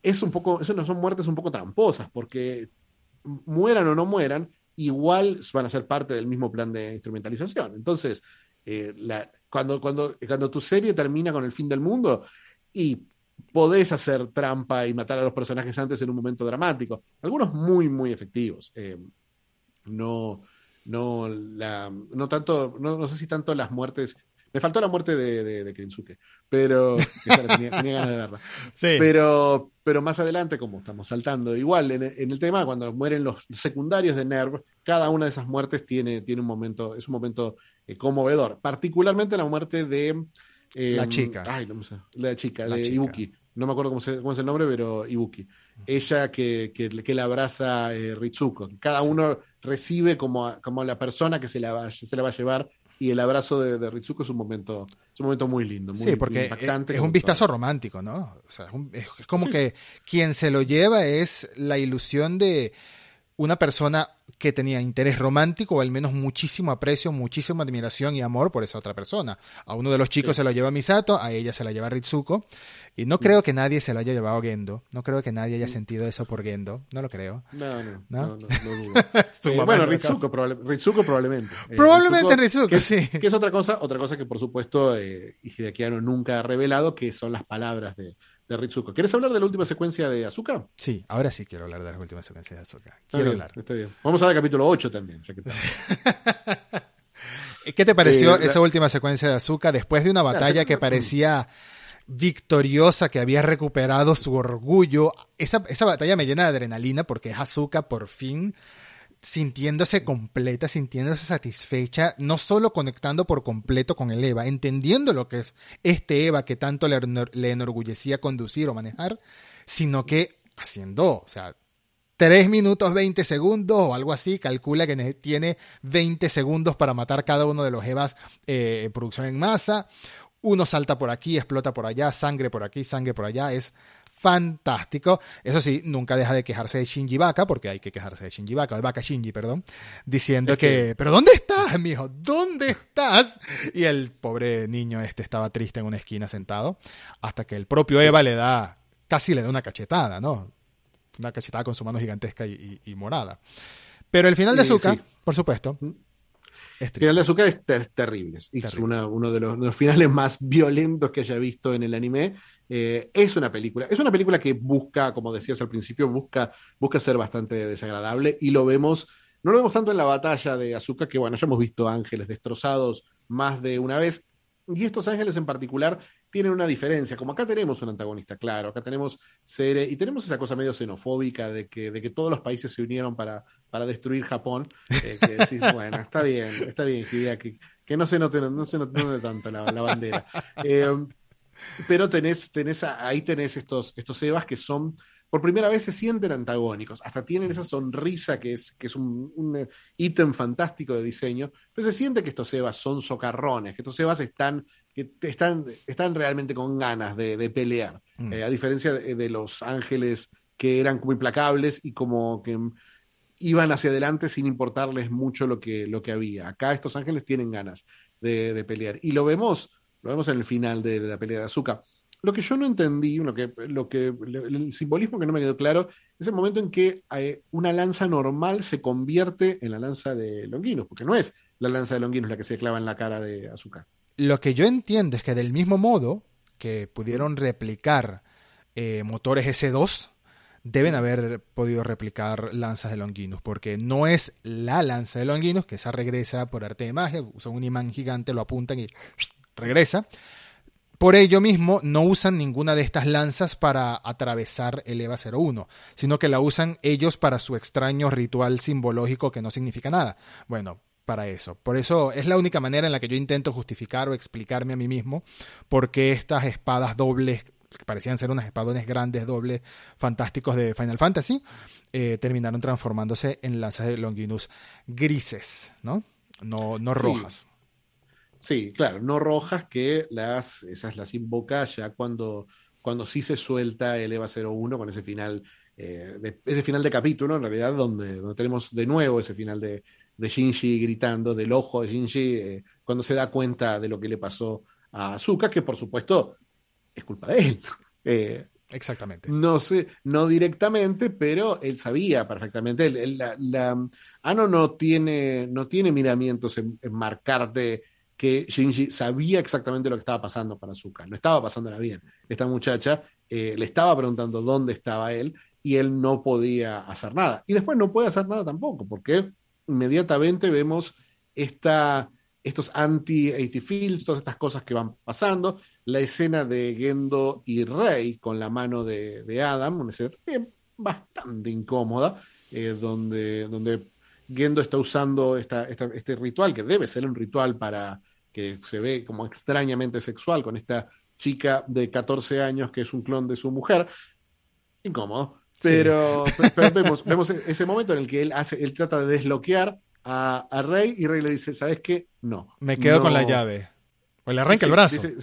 es un poco, eso no son muertes un poco tramposas, porque mueran o no mueran, igual van a ser parte del mismo plan de instrumentalización. Entonces, eh, la- cuando, cuando, cuando tu serie termina con el fin del mundo y podés hacer trampa y matar a los personajes antes en un momento dramático, algunos muy, muy efectivos. Eh, no, no, la, no tanto, no, no sé si tanto las muertes. Me faltó la muerte de, de, de Kensuke, pero esa la tenía, tenía ganas de verla. *laughs* Sí. Pero, pero más adelante, como estamos saltando, igual en, en el tema, cuando mueren los secundarios de Nerv, cada una de esas muertes tiene, tiene un momento, es un momento eh, conmovedor. Particularmente la muerte de eh, La chica. Ay, no me sé, la chica, La de chica. Ibuki. No me acuerdo cómo, se- cómo es el nombre, pero Ibuki. Ella que, que, que le abraza eh, Ritsuko. Cada uno recibe como, como la persona que se la, va, se la va a llevar. Y el abrazo de, de Ritsuko es un momento, es un momento muy lindo, muy Sí, porque impactante. es, es un vistazo romántico, ¿no? O sea, es, un- es- es como Sí, que quien se lo lleva es la ilusión de una persona que tenía interés romántico o al menos muchísimo aprecio, muchísima admiración y amor por esa otra persona. A uno de los chicos Sí. se lo lleva Misato, a ella se la lleva Ritsuko. Y no creo que nadie se lo haya llevado a Gendo. No creo que nadie haya sentido eso por Gendo. No lo creo. No, no, ¿No? no, no, no *laughs* dudo. Eh, bueno, Ritsuko, probable- Ritsuko probablemente. Eh, Probablemente Ritsuko, que, es- sí. que es otra cosa, otra cosa que por supuesto eh, Hideaki Anno nunca ha revelado, que son las palabras de, de Ritsuko. ¿Quieres hablar de la última secuencia de Azuka? Sí, ahora sí quiero hablar de las últimas secuencias de Azuka. Quiero bien, hablar. está bien. Vamos a ver el capítulo 8 también. ya que está. *laughs* ¿Qué te pareció Eh, la- esa última secuencia de Azuka después de una batalla que secuencia- parecía victoriosa, que había recuperado su orgullo? Esa, esa batalla me llena de adrenalina porque es Azuka por fin sintiéndose completa, sintiéndose satisfecha, no solo conectando por completo con el Eva, entendiendo lo que es este Eva que tanto le, le enorgullecía conducir o manejar, sino que haciendo, o sea, 3 minutos 20 segundos o algo así, calcula que ne- tiene 20 segundos para matar cada uno de los Evas eh, en producción en masa. Uno salta por aquí, explota por allá, sangre por aquí, sangre por allá. Es fantástico. Eso sí, nunca deja de quejarse de Shinji Baka, porque hay que quejarse de Shinji Baka, de Baka Shinji, perdón, diciendo Es que, que- ¿pero dónde estás, mijo? ¿Dónde estás? Y el pobre niño este estaba triste en una esquina sentado, hasta que el propio Eva le da, casi le da una cachetada, ¿no? Una cachetada con su mano gigantesca y, y- y morada. Pero el final de Sí, Zuka, sí. por supuesto, Triste. Final de Azúcar es ter- terrible. Es una- uno de los, de los finales más violentos que haya visto en el anime. Eh, es una película. Es una película que busca, como decías al principio, busca, busca ser bastante desagradable. Y lo vemos, no lo vemos tanto en la batalla de Azúcar, que bueno, ya hemos visto ángeles destrozados más de una vez. Y estos ángeles en particular tienen una diferencia. Como acá tenemos un antagonista, claro, acá tenemos Sere, y tenemos esa cosa medio xenofóbica de que, de que todos los países se unieron para, para destruir Japón. eh, que decís, *laughs* bueno, está bien, está bien, Hideaki, que no se note, no se note, no note tanto la, la bandera. Eh, pero tenés, tenés, ahí tenés estos, estos Evas que son, por primera vez se sienten antagónicos, hasta tienen esa sonrisa que es, que es un, un, eh, ítem fantástico de diseño, pero se siente que estos Evas son socarrones, que estos Evas están, que están, están realmente con ganas de, de pelear, Mm. Eh, a diferencia de, de los ángeles que eran como implacables y como que iban hacia adelante sin importarles mucho lo que, lo que había. Acá estos ángeles tienen ganas de, de pelear. Y lo vemos, lo vemos en el final de la pelea de Azúcar. Lo que yo no entendí, lo que, lo que, el simbolismo que no me quedó claro, es el momento en que eh, una lanza normal se convierte en la lanza de Longinus, porque no es la lanza de Longinus la que se clava en la cara de Azúcar. Lo que yo entiendo es que del mismo modo que pudieron replicar eh, motores S2, deben haber podido replicar lanzas de Longinus, porque no es la lanza de Longinus, que esa regresa por arte de magia, usan un imán gigante, lo apuntan y regresa. Por ello mismo, no usan ninguna de estas lanzas para atravesar el EVA 01, sino que la usan ellos para su extraño ritual simbológico que no significa nada. Bueno, para eso. Por eso es la única manera en la que yo intento justificar o explicarme a mí mismo por qué estas espadas dobles, que parecían ser unas espadones grandes, dobles, fantásticos de Final Fantasy, eh, terminaron transformándose en lanzas de Longinus grises, ¿no? No, no Sí. rojas. Sí, claro, no rojas que las, esas las invoca ya cuando, cuando sí se suelta el EVA 01 con ese final, eh, de, ese final de capítulo, en realidad, donde, donde tenemos de nuevo ese final de, de Shinji gritando, del ojo de Shinji, eh, cuando se da cuenta de lo que le pasó a Azuka, que por supuesto es culpa de él. *laughs* Eh, Exactamente. no sé, no directamente, pero él sabía perfectamente. Él- él- la, la- Ano no tiene, no tiene miramientos en, en marcarte que Shinji sabía exactamente lo que estaba pasando para Azuka. No estaba pasándola bien. Esta muchacha eh, le estaba preguntando dónde estaba él y él no podía hacer nada. Y después no puede hacer nada tampoco, porque inmediatamente vemos esta, estos anti-80 fields, todas estas cosas que van pasando. La escena de Gendo y Rey con la mano de, de Adam, una escena bastante incómoda, eh, donde, donde Gendo está usando esta, esta- este ritual, que debe ser un ritual para que se ve como extrañamente sexual con esta chica de 14 años que es un clon de su mujer. Incómodo. Pero, pe- pero vemos, vemos ese momento en el que él hace, él trata de desbloquear a, a Rey y Rey le dice, ¿sabes qué? No. Me quedo no". con la llave. O le arranca el brazo. dice-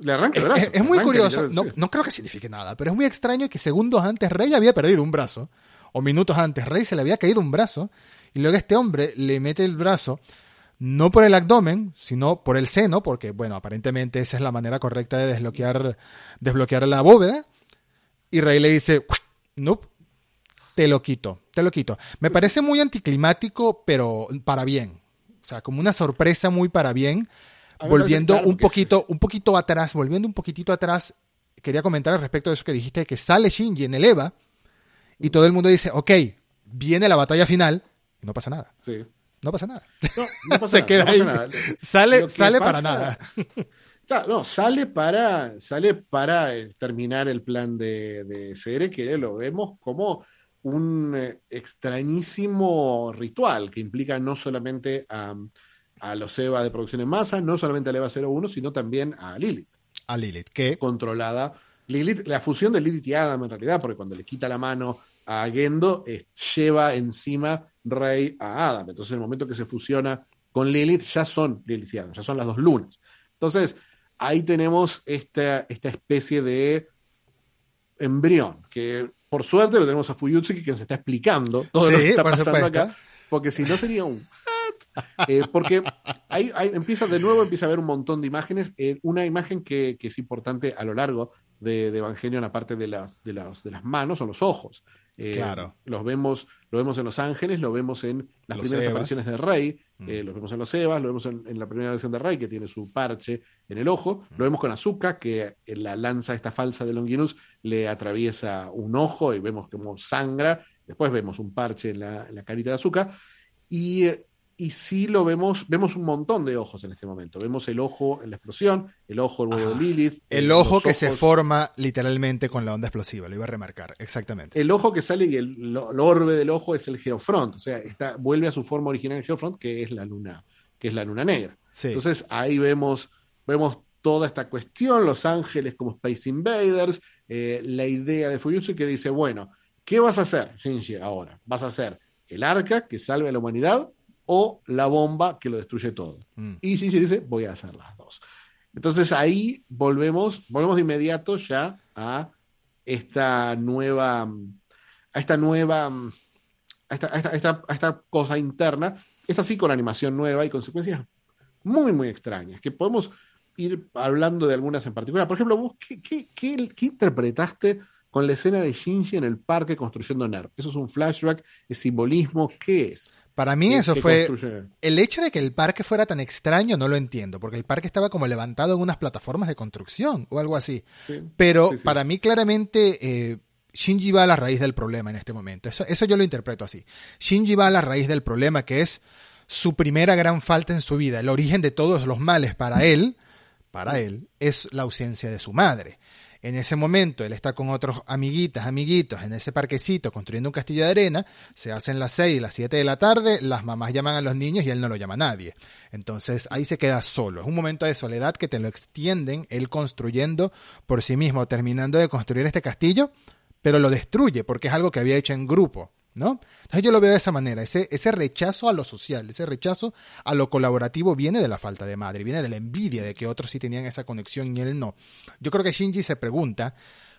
le arranca el brazo. es, es muy curioso, no, sí. no creo que signifique nada, pero es muy extraño que segundos antes Rey había perdido un brazo, o minutos antes Rey se le había caído un brazo, y luego este hombre le mete el brazo no por el abdomen, sino por el seno, porque bueno, aparentemente esa es la manera correcta de desbloquear, desbloquear la bóveda, y Rey le dice, no, te lo quito, te lo quito. Me parece muy anticlimático, pero para bien. O sea, como una sorpresa muy para bien. Volviendo claro un sí. poquito, un poquito atrás, volviendo un poquitito atrás, quería comentar al respecto de eso que dijiste, que sale Shinji en el EVA y todo el mundo dice, ok, viene la batalla final y no pasa nada. Sí. no pasa nada. No, no *laughs* pasa Se nada, queda no pasa ahí. nada. Sale, que sale para nada. Claro, no, sale para, sale para eh, terminar el plan de, de Sere, que lo vemos como un eh, extrañísimo ritual que implica no solamente a, a los EVA de producción en masa, no solamente al EVA 01, sino también a Lilith, A Lilith, que controlada. Lilith, la fusión de Lilith y Adam en realidad, porque cuando le quita la mano a Gendo, eh, lleva encima Rey a Adam. Entonces, en el momento que se fusiona con Lilith, ya son Lilith y Adam, ya son las dos lunas. Entonces, ahí tenemos esta, esta especie de embrión, que por suerte lo tenemos a Fuyutsuki que nos está explicando todo lo Sí, que está pasando acá, porque si no sería un... Eh, porque ahí, ahí empieza de nuevo, empieza a haber un montón de imágenes. Eh, una imagen que, que es importante a lo largo de, de Evangelion, aparte de las, de, las, de las manos, son los ojos. Eh, Claro. Los vemos, lo vemos en Los Ángeles, lo vemos en las Los primeras Evas. apariciones de Rey, Mm. eh, lo vemos en los Evas, lo vemos en, en la primera versión de Rey, que tiene su parche en el ojo, lo vemos con Azuka, que en la lanza esta falsa de Longinus le atraviesa un ojo y vemos cómo sangra, después vemos un parche en la, en la carita de Azuka, y, eh, y sí lo vemos, vemos un montón de ojos en este momento, vemos el ojo en la explosión, el ojo el huevo Ah, de Lilith, el eh, ojo que se forma literalmente con la onda explosiva, lo iba a remarcar, exactamente. El ojo que sale y el, orbe del ojo es el Geofront, o sea, está, vuelve a su forma original el Geofront, que es la luna, que es la luna negra. Sí. Entonces ahí vemos, vemos toda esta cuestión, Los Ángeles como Space Invaders, eh, la idea de Fuyutsu que dice, bueno, ¿qué vas a hacer, Shinji, ahora? ¿Vas a hacer el arca que salve a la humanidad o la bomba que lo destruye todo? Mm. Y Shinji dice, voy a hacer las dos. Entonces ahí volvemos, volvemos de inmediato ya a esta nueva, a esta nueva, a esta, a esta- a esta- cosa interna, esta sí con animación nueva y consecuencias muy, muy extrañas, que podemos ir hablando de algunas en particular. Por ejemplo, vos, ¿qué, qué, qué- qué interpretaste con la escena de Shinji en el parque construyendo NERV? ¿Eso es un flashback? ¿Es simbolismo? ¿Qué es? Para mí ¿Qué- eso fue... construye? El hecho de que el parque fuera tan extraño no lo entiendo, porque el parque estaba como levantado en unas plataformas de construcción o algo así. Sí. Pero Sí, sí. para mí claramente eh, Shinji va a la raíz del problema en este momento. Eso, eso yo lo interpreto así. Shinji va a la raíz del problema que es su primera gran falta en su vida. El origen de todos los males para él, para él, es la ausencia de su madre. En ese momento él está con otros amiguitas, amiguitos en ese parquecito construyendo un castillo de arena, se hacen las 6 y las 7 de la tarde, las mamás llaman a los niños y él no lo llama a nadie. Entonces ahí se queda solo. Es un momento de soledad que te lo extienden él construyendo por sí mismo, terminando de construir este castillo, pero lo destruye porque es algo que había hecho en grupo. ¿No? Entonces yo lo veo de esa manera, ese, ese rechazo a lo social, ese rechazo a lo colaborativo viene de la falta de madre, viene de la envidia de que otros sí tenían esa conexión y él no. Yo creo que Shinji se pregunta,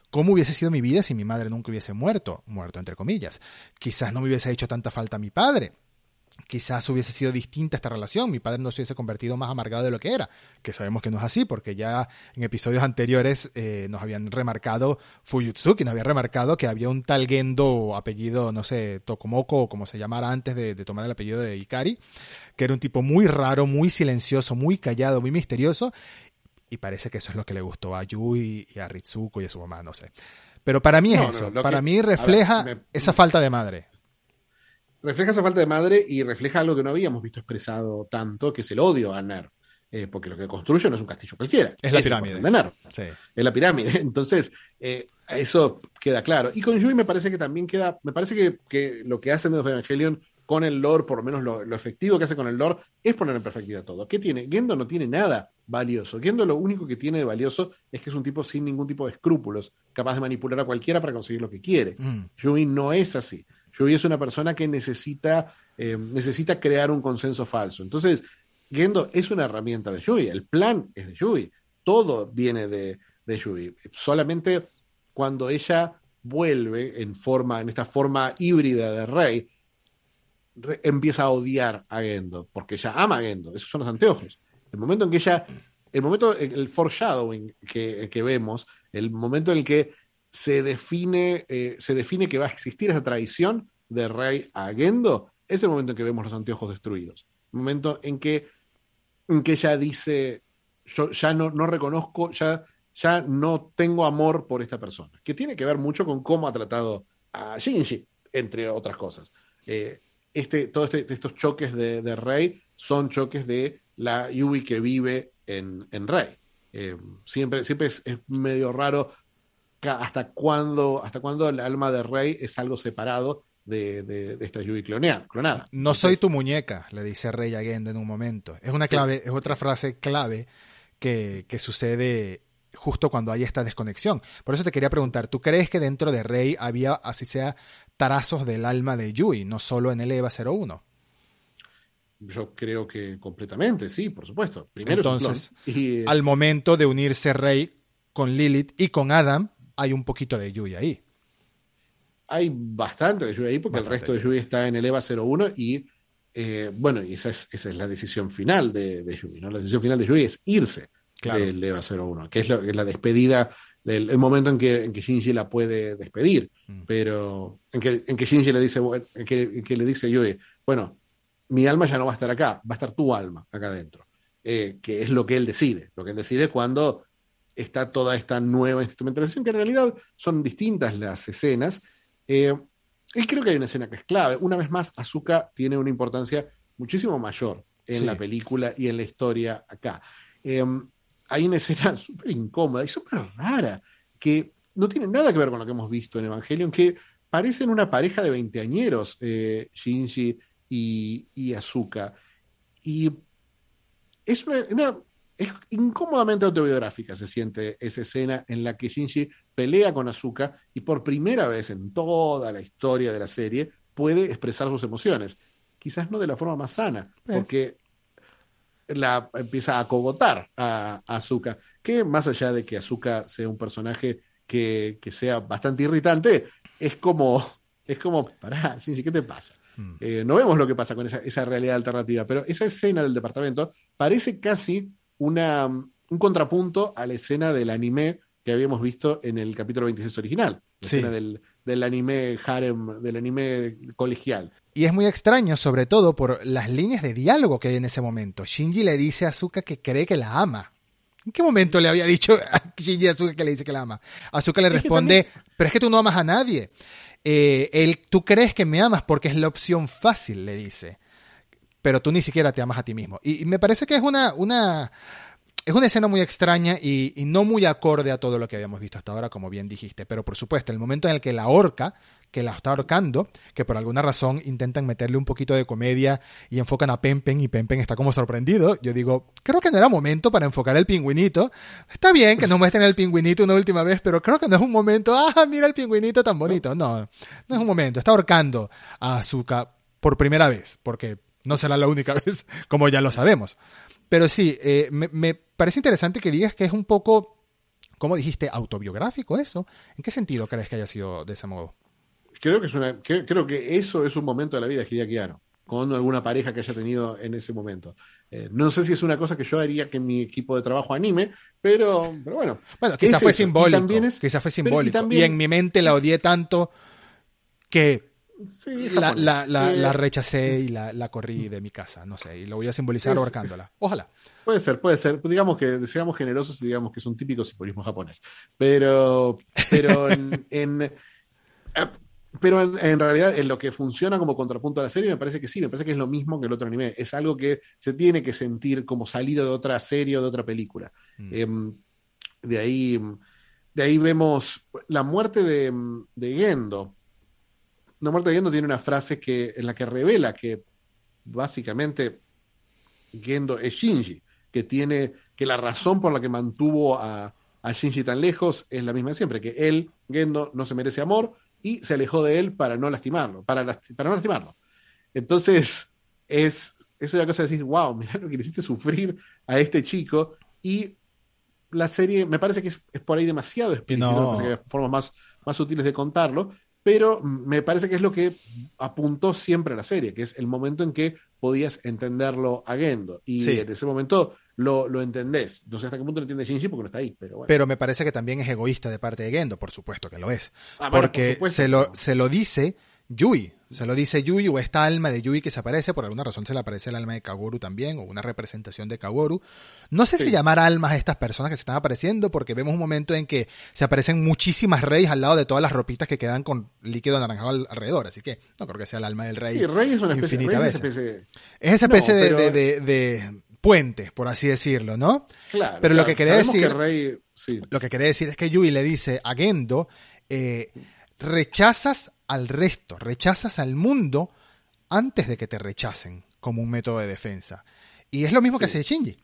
¿cómo hubiese sido mi vida si mi madre nunca hubiese muerto? Muerto entre comillas. Quizás no me hubiese hecho tanta falta mi padre. Quizás hubiese sido distinta esta relación, mi padre no se hubiese convertido más amargado de lo que era, que sabemos que no es así, porque ya en episodios anteriores eh, nos habían remarcado, Fuyutsuki nos había remarcado que había un tal Gendo apellido, no sé, Tokomoko o como se llamara antes de, de tomar el apellido de Ikari, que era un tipo muy raro, muy silencioso, muy callado, muy misterioso, y parece que eso es lo que le gustó a Yui y a Ritsuko y a su mamá, no sé. Pero para mí es No, eso, para que- mí ver, refleja me- esa falta de madre. Refleja esa falta de madre y refleja algo que no habíamos visto expresado tanto, que es el odio a Ner. Eh, porque lo que construye no es un castillo cualquiera. Es la pirámide. portal de Ner. Sí. Es la pirámide. *laughs* Entonces, eh, eso queda claro. Y con Yui me parece que también queda, me parece que, que lo que hace End of Evangelion con el lore, por lo menos lo, lo efectivo que hace con el lore, es poner en perspectiva todo. ¿Qué tiene? Gendo no tiene nada valioso. Gendo lo único que tiene de valioso es que es un tipo sin ningún tipo de escrúpulos, capaz de manipular a cualquiera para conseguir lo que quiere. Mm. Yui no es así. Yui es una persona que necesita, eh, necesita crear un consenso falso. Entonces, Gendo es una herramienta de Yui. El plan es de Yui. Todo viene de, de Yui. Solamente cuando ella vuelve en forma, en esta forma híbrida de rey, re- empieza a odiar a Gendo, porque ella ama a Gendo. Esos son los anteojos. El momento en que ella, el momento, el foreshadowing que, que vemos, el momento en el que se define, eh, se define que va a existir esa traición de Rey a Gendo, es el momento en que vemos los anteojos destruidos. El momento en que, en que ella dice, yo ya no, no reconozco, ya, ya no tengo amor por esta persona, que tiene que ver mucho con cómo ha tratado a Shinji, entre otras cosas. Eh, este, todos este, estos choques de, Rey son choques de la Yui que vive en, en Rey. Eh, siempre siempre es, medio raro hasta cuándo, hasta cuándo el alma de Rey es algo separado de, de, de esta Yui clonada. No Entonces, soy tu muñeca, le dice Rey a Gendo en un momento. Es una clave, sí. es otra frase clave que, que sucede justo cuando hay esta desconexión. Por eso te quería preguntar, ¿tú crees que dentro de Rey había, así sea, tarazos del alma de Yui, no solo en el EVA 01? Yo creo que completamente, sí, por supuesto. Primero Entonces, y, eh, al momento de unirse Rey con Lilith y con Adam, hay un poquito de Yui ahí. Hay bastante de Yui ahí, porque bastante el resto de Yui está en el EVA 01 y, eh, bueno, y esa es, esa es la decisión final de, de Yui, ¿no? La decisión final de Yui es irse claro. del EVA 01, que es, lo, que es la despedida, el, el, momento en que, en que Shinji la puede despedir, mm. pero en que, en que Shinji le dice, bueno, en que, en que le dice Yui, bueno, mi alma ya no va a estar acá, va a estar tu alma acá adentro, eh, que es lo que él decide, lo que él decide cuando está toda esta nueva instrumentalización, que en realidad son distintas las escenas, eh, y creo que hay una escena que es clave, una vez más, Azuka tiene una importancia muchísimo mayor en sí. la película y en la historia acá. Eh, hay una escena *laughs* súper incómoda y súper rara, que no tiene nada que ver con lo que hemos visto en Evangelion, que parecen una pareja de veinteañeros, eh, Shinji y, y, Azuka. Y es una, una, es incómodamente autobiográfica, se siente esa escena en la que Shinji pelea con Azuka y por primera vez en toda la historia de la serie puede expresar sus emociones. Quizás no de la forma más sana, eh. porque la empieza a cogotar a, a, Azuka, que más allá de que Azuka sea un personaje que, que sea bastante irritante, es como, es como, pará, Shinji, ¿qué te pasa? Mm. Eh, no vemos lo que pasa con esa, esa, realidad alternativa, pero esa escena del departamento parece casi una, un contrapunto a la escena del anime que habíamos visto en el capítulo 26 original, la sí. escena del, del anime harem, del anime colegial. Y es muy extraño, sobre todo por las líneas de diálogo que hay en ese momento. Shinji le dice a Azuka que cree que la ama. ¿En qué momento le había dicho a Shinji a Azuka que le dice que la ama? Azuka le responde, es también... pero es que tú no amas a nadie. Eh, él, tú crees que me amas porque es la opción fácil, le dice. Pero tú ni siquiera te amas a ti mismo. Y, y me parece que es una, una, es una escena muy extraña y, y, no muy acorde a todo lo que habíamos visto hasta ahora, como bien dijiste. Pero por supuesto, el momento en el que la horca, que la está ahorcando, que por alguna razón intentan meterle un poquito de comedia y enfocan a Pempen y Pempen está como sorprendido. Yo digo, creo que no era momento para enfocar el pingüinito. Está bien que nos muestren el pingüinito una última vez, pero creo que no es un momento, ah, mira el pingüinito tan bonito. No, no es un momento. Está ahorcando a Azuka por primera vez, porque no será la única *laughs* vez, como ya lo sabemos. Pero sí, eh, me, me parece interesante que digas que es un poco, ¿cómo dijiste? Autobiográfico eso. ¿En qué sentido crees que haya sido de ese modo? Creo que, es una, creo, creo que eso es un momento de la vida de Hideaki Anno, con alguna pareja que haya tenido en ese momento. Eh, no sé si es una cosa que yo haría que mi equipo de trabajo anime, pero, pero bueno. Bueno, quizás fue, simbólico, es, quizás fue simbólico. También, y en mi mente la odié tanto que Sí, la, la, la, eh, la, rechacé y la, corrí de mi casa, no sé, y lo voy a simbolizar es, ahorcándola. Ojalá. Puede ser, puede ser. Digamos que seamos generosos y digamos que es un típico simbolismo japonés. Pero, pero *laughs* en, en eh, pero en, en, realidad en lo que funciona como contrapunto a la serie me parece que sí, me parece que es lo mismo que el otro anime. Es algo que se tiene que sentir como salido de otra serie o de otra película. Mm. Eh, de ahí, de ahí vemos la muerte de, de Gendo la muerte de Gendo tiene una frase que, en la que revela que básicamente Gendo es Shinji, que tiene que la razón por la que mantuvo a, a Shinji tan lejos es la misma de siempre, que él, Gendo, no se merece amor y se alejó de él para no lastimarlo, para, lasti para no lastimarlo. Entonces, es, es una cosa de decir, wow, mira lo que le hiciste sufrir a este chico y la serie me parece que es, es por ahí demasiado explícito, no. me parece que hay formas más, más útiles de contarlo, pero me parece que es lo que apuntó siempre a la serie, que es el momento en que podías entenderlo a Gendo. Y sí. en ese momento lo, lo, entendés. No sé hasta qué punto lo entiende Shinji porque no está ahí. Pero, bueno. pero me parece que también es egoísta de parte de Gendo, por supuesto que lo es. Ah, bueno, porque por se, lo, se lo dice Yui. Se lo dice Yui o esta alma de Yui que se aparece, por alguna razón se le aparece el alma de Kaworu también, o una representación de Kaworu. No sé si llamar almas a estas personas que se están apareciendo, porque vemos un momento en que se aparecen muchísimas reyes al lado de todas las ropitas que quedan con líquido anaranjado alrededor, así que no creo que sea el alma del rey. Sí, rey es una especie, rey es especie... Es esa especie de, de, puente, por así decirlo, ¿no? Claro. Pero lo que quería decir... rey... Lo que quería decir es que Yui le dice a Gendo, eh, rechazas al resto, rechazas al mundo antes de que te rechacen como un método de defensa. Y es lo mismo que hace Shinji.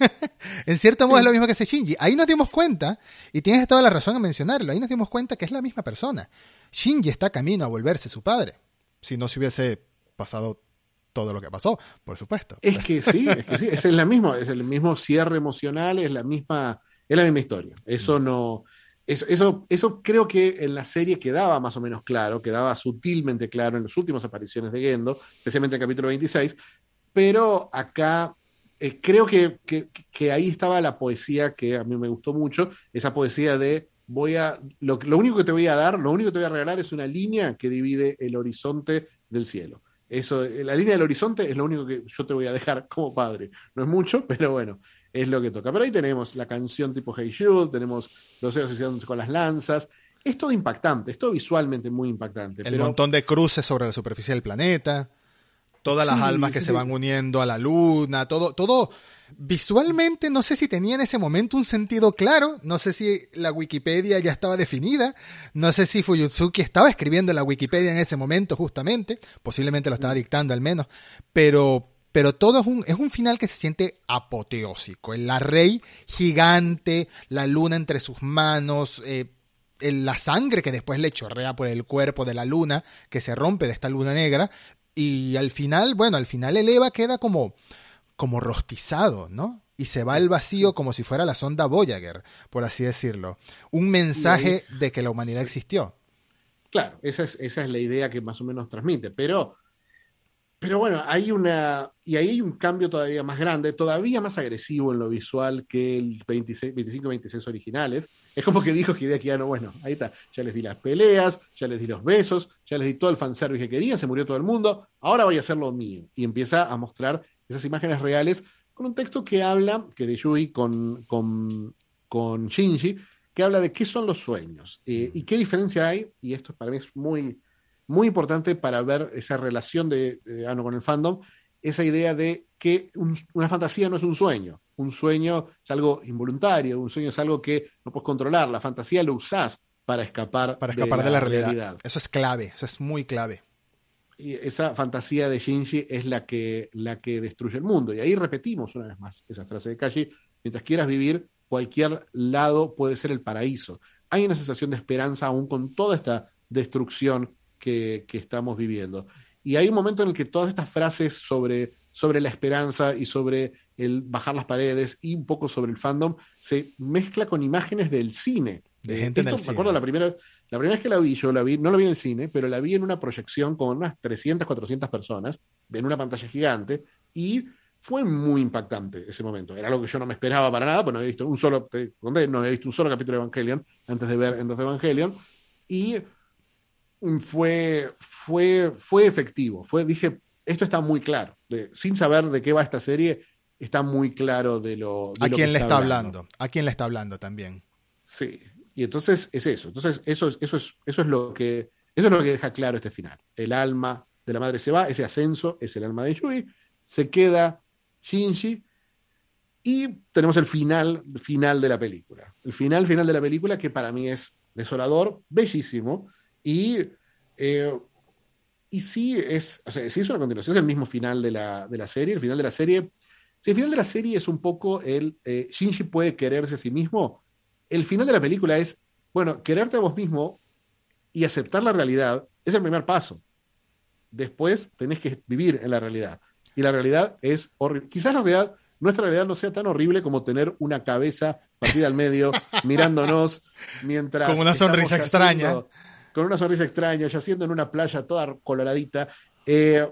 *laughs* en cierto modo es lo mismo que hace Shinji. Ahí nos dimos cuenta, y tienes toda la razón en mencionarlo, ahí nos dimos cuenta que es la misma persona. Shinji está camino a volverse su padre, si no se hubiese pasado todo lo que pasó, por supuesto. Es que sí, es que sí, es el mismo, es el mismo cierre emocional, es la misma, es la misma historia. Eso mm. no, eso, eso, creo que en la serie quedaba más o menos claro, quedaba sutilmente claro en las últimas apariciones de Gendo, especialmente en el capítulo 26, pero acá eh, creo que, que, ahí estaba la poesía que a mí me gustó mucho, esa poesía de voy a, lo, lo, único que te voy a dar, lo único que te voy a regalar es una línea que divide el horizonte del cielo. Eso, la línea del horizonte es lo único que yo te voy a dejar como padre. No es mucho, pero bueno, es lo que toca. Pero ahí tenemos la canción tipo Hey Jude, tenemos los asociados con las lanzas. Es todo impactante, es todo visualmente muy impactante. El montón de cruces sobre la superficie del planeta, todas las almas que se van uniendo a la luna, todo, todo visualmente no sé si tenía en ese momento un sentido claro, no sé si la Wikipedia ya estaba definida, no sé si Fuyutsuki estaba escribiendo la Wikipedia en ese momento justamente, posiblemente lo estaba mm. dictando al menos, pero pero todo es un, es un final que se siente apoteósico. El la rey gigante, la luna entre sus manos, eh, la sangre que después le chorrea por el cuerpo de la luna, que se rompe de esta luna negra, y al final, bueno, al final el Eva queda como, como rostizado, ¿no? Y se va al vacío como si fuera la sonda Voyager, por así decirlo. Un mensaje de que la humanidad existió. Claro, esa es, esa es la idea que más o menos transmite, pero pero bueno, hay una. Y ahí hay un cambio todavía más grande, todavía más agresivo en lo visual que el 26, 25 26 originales. Es como que dijo Hideaki no bueno, ahí está. Ya les di las peleas, ya les di los besos, ya les di todo el fanservice que querían, se murió todo el mundo. Ahora voy a hacer lo mío. Y empieza a mostrar esas imágenes reales con un texto que habla, que de Yui con, con, con Shinji, que habla de qué son los sueños eh, y qué diferencia hay. Y esto para mí es muy muy importante para ver esa relación de, Ano con el fandom, esa idea de que una fantasía no es un sueño, un sueño es algo involuntario, un sueño es algo que no puedes controlar, la fantasía lo usás para escapar, para escapar de, la, realidad. Eso es clave, eso es muy clave. Y esa fantasía de Shinji es la que, la que destruye el mundo. Y ahí repetimos una vez más esa frase de Kashi, mientras quieras vivir, cualquier lado puede ser el paraíso. Hay una sensación de esperanza aún con toda esta destrucción que, estamos viviendo. Y hay un momento en el que todas estas frases sobre, sobre la esperanza y sobre el bajar las paredes y un poco sobre el fandom se mezcla con imágenes del cine. De gente en el me acuerdo la primera, la primera vez que la vi, yo la vi, no la vi en el cine, pero la vi en una proyección con unas 300, 400 personas, en una pantalla gigante, y fue muy impactante ese momento. Era algo que yo no me esperaba para nada, pues no había visto un solo, no había visto un solo capítulo de Evangelion antes de ver End of Evangelion, y fue, fue, fue efectivo. Fue, dije, esto está muy claro. sin saber de qué va esta serie, está muy claro de lo. ¿A quién le está hablando? ¿A quién le está hablando también? Sí. Y entonces es eso. Entonces, eso es, eso es, eso es lo que. Eso es lo que deja claro este final. El alma de la madre se va, ese ascenso es el alma de Yui, se queda Shinji, y tenemos el final, final de la película. El final, final de la película, que para mí es desolador, bellísimo, y, eh, y sí es, o sea, sí es una continuación, es el mismo final de la, de la serie. El final de la serie, si el final de la serie es un poco el eh, Shinji puede quererse a sí mismo, el final de la película es, bueno, quererte a vos mismo y aceptar la realidad es el primer paso. Después tenés que vivir en la realidad. Y la realidad es horrible. Quizás la realidad, nuestra realidad no sea tan horrible como tener una cabeza partida al medio, *laughs* mirándonos mientras. Como una sonrisa extraña con una sonrisa extraña, yaciendo en una playa toda coloradita. Eh,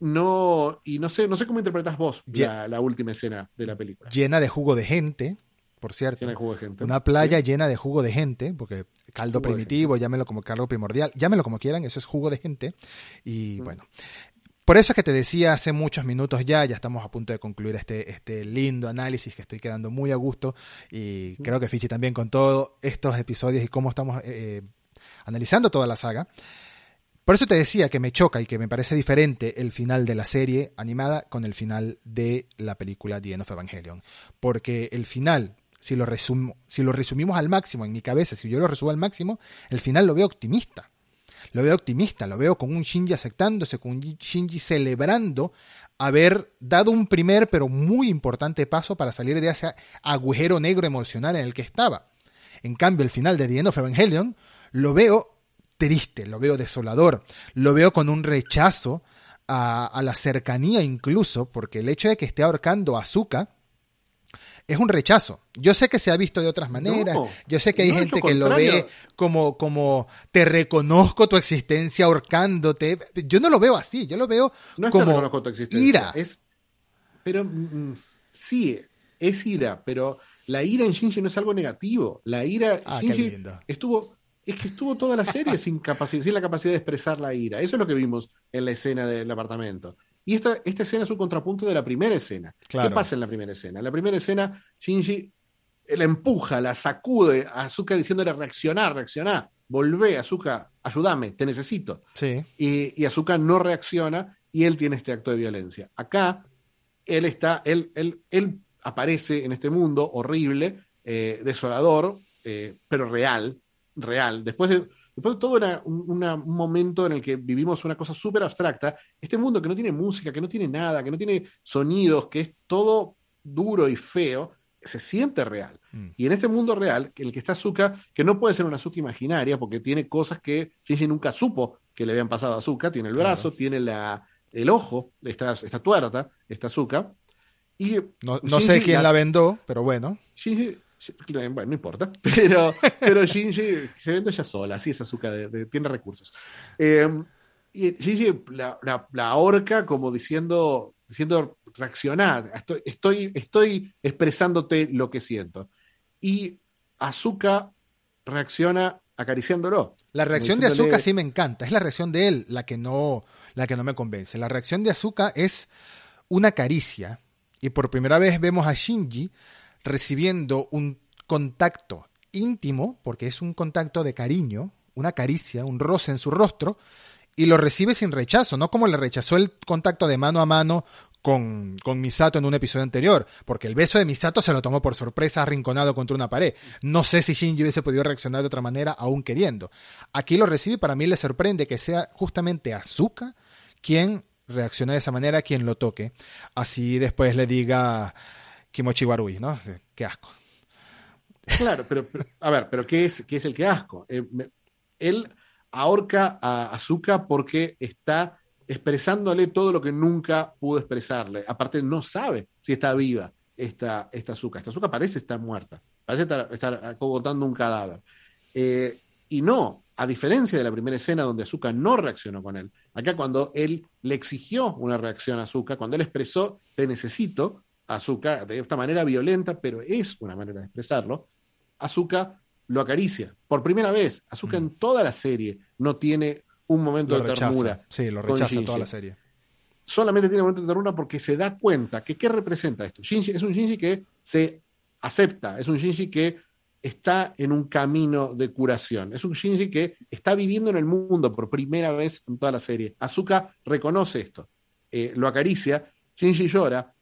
no, y no sé, no sé cómo interpretas vos la, última escena de la película. Llena de jugo de gente, por cierto. Llena de jugo de gente. Una playa Sí. llena de jugo de gente, porque caldo Jugo primitivo, llámelo como caldo primordial, llámelo como quieran, eso es jugo de gente. Y Mm. bueno, por eso es que te decía hace muchos minutos ya, ya estamos a punto de concluir este, este lindo análisis que estoy quedando muy a gusto y Mm. creo que Fichi también con todos estos episodios y cómo estamos eh, analizando toda la saga. Por eso te decía que me choca y que me parece diferente el final de la serie animada con el final de la película The End of Evangelion. Porque el final, si lo, resumo, si lo resumimos al máximo en mi cabeza, si yo lo resumo al máximo, el final lo veo optimista. Lo veo optimista, lo veo con un Shinji aceptándose, con un Shinji celebrando haber dado un primer pero muy importante paso para salir de ese agujero negro emocional en el que estaba. En cambio, el final de The End of Evangelion lo veo triste, lo veo desolador, lo veo con un rechazo a, a la cercanía incluso, porque el hecho de que esté ahorcando a Azuka es un rechazo. Yo sé que se ha visto de otras maneras, No, yo sé que hay no, gente que lo ve como, como te reconozco tu existencia ahorcándote. Yo no lo veo así, yo lo veo No como que reconozco tu existencia. ira. Es, pero mm, sí, es ira, pero la ira en Shinji no es algo negativo. La ira, Ah, Shinji estuvo, es que estuvo toda la serie sin capacidad, sin la capacidad de expresar la ira. Eso es lo que vimos en la escena del apartamento. Y esta, esta escena es un contrapunto de la primera escena. Claro. ¿Qué pasa en la primera escena? En la primera escena, Shinji la empuja, la sacude a Azuka diciéndole reaccionar, reaccionar, volvé, Azuka, ayúdame, te necesito Sí, y, y Azuka no reacciona y él tiene este acto de violencia. Acá, él está, él, él, él aparece en este mundo horrible, eh, desolador, eh, pero real, real. Después de, después de todo una- un, una- un momento en el que vivimos una cosa súper abstracta, este mundo que no tiene música, que no tiene nada, que no tiene sonidos, que es todo duro y feo, se siente real. Mm. Y en este mundo real, el que está Azuka, que no puede ser una Azuka imaginaria, porque tiene cosas que Shinji nunca supo que le habían pasado a Azuka, tiene el Claro. brazo, tiene la, el ojo, está, está tuerta, está Azuka. Y no, no sé quién la vendó, pero bueno. Shinji, bueno, no importa, *laughs* pero, pero Shinji se vende ella sola, así es de- de- tiene recursos. Eh, y Shinji la, la, la ahorca como diciendo, diciendo reaccionar, estoy, estoy, estoy expresándote lo que siento. Y Azuka reacciona acariciándolo. La reacción de Azuka sí me encanta, es la reacción de él la que no la que no me convence. La reacción de Azuka es una caricia y por primera vez vemos a Shinji recibiendo un contacto íntimo, porque es un contacto de cariño, una caricia, un roce en su rostro y lo recibe sin rechazo, no como le rechazó el contacto de mano a mano con, con Misato en un episodio anterior, porque el beso de Misato se lo tomó por sorpresa arrinconado contra una pared. No sé si Shinji hubiese podido reaccionar de otra manera aún queriendo. Aquí lo recibe y para mí le sorprende que sea justamente Azuka quien reaccione de esa manera, quien lo toque. Así después le diga Kimochi Warui, ¿no? Qué asco. Claro, pero, a ver, pero ¿qué es, qué es el que asco? Eh, él ahorca a Azuka porque está expresándole todo lo que nunca pudo expresarle. Aparte, no sabe si está viva esta, esta Azuka. Esta Azuka parece estar muerta, parece estar, estar un cadáver. Eh, y no, a diferencia de la primera escena donde Azuka no reaccionó con él. Acá cuando él le exigió una reacción a Azuka, cuando él expresó, te necesito, Azuka, de esta manera violenta, pero es una manera de expresarlo, Azuka lo acaricia. Por primera vez, Azuka en toda la serie no tiene un momento Lo de rechaza. ternura. Sí, lo rechaza toda la serie. Solamente tiene un momento de ternura porque se da cuenta que qué representa esto. Shinji es un Shinji que se acepta, es un Shinji que está en un camino de curación, es un Shinji que está viviendo en el mundo por primera vez en toda la serie. Azuka reconoce esto, eh, lo acaricia, Shinji llora,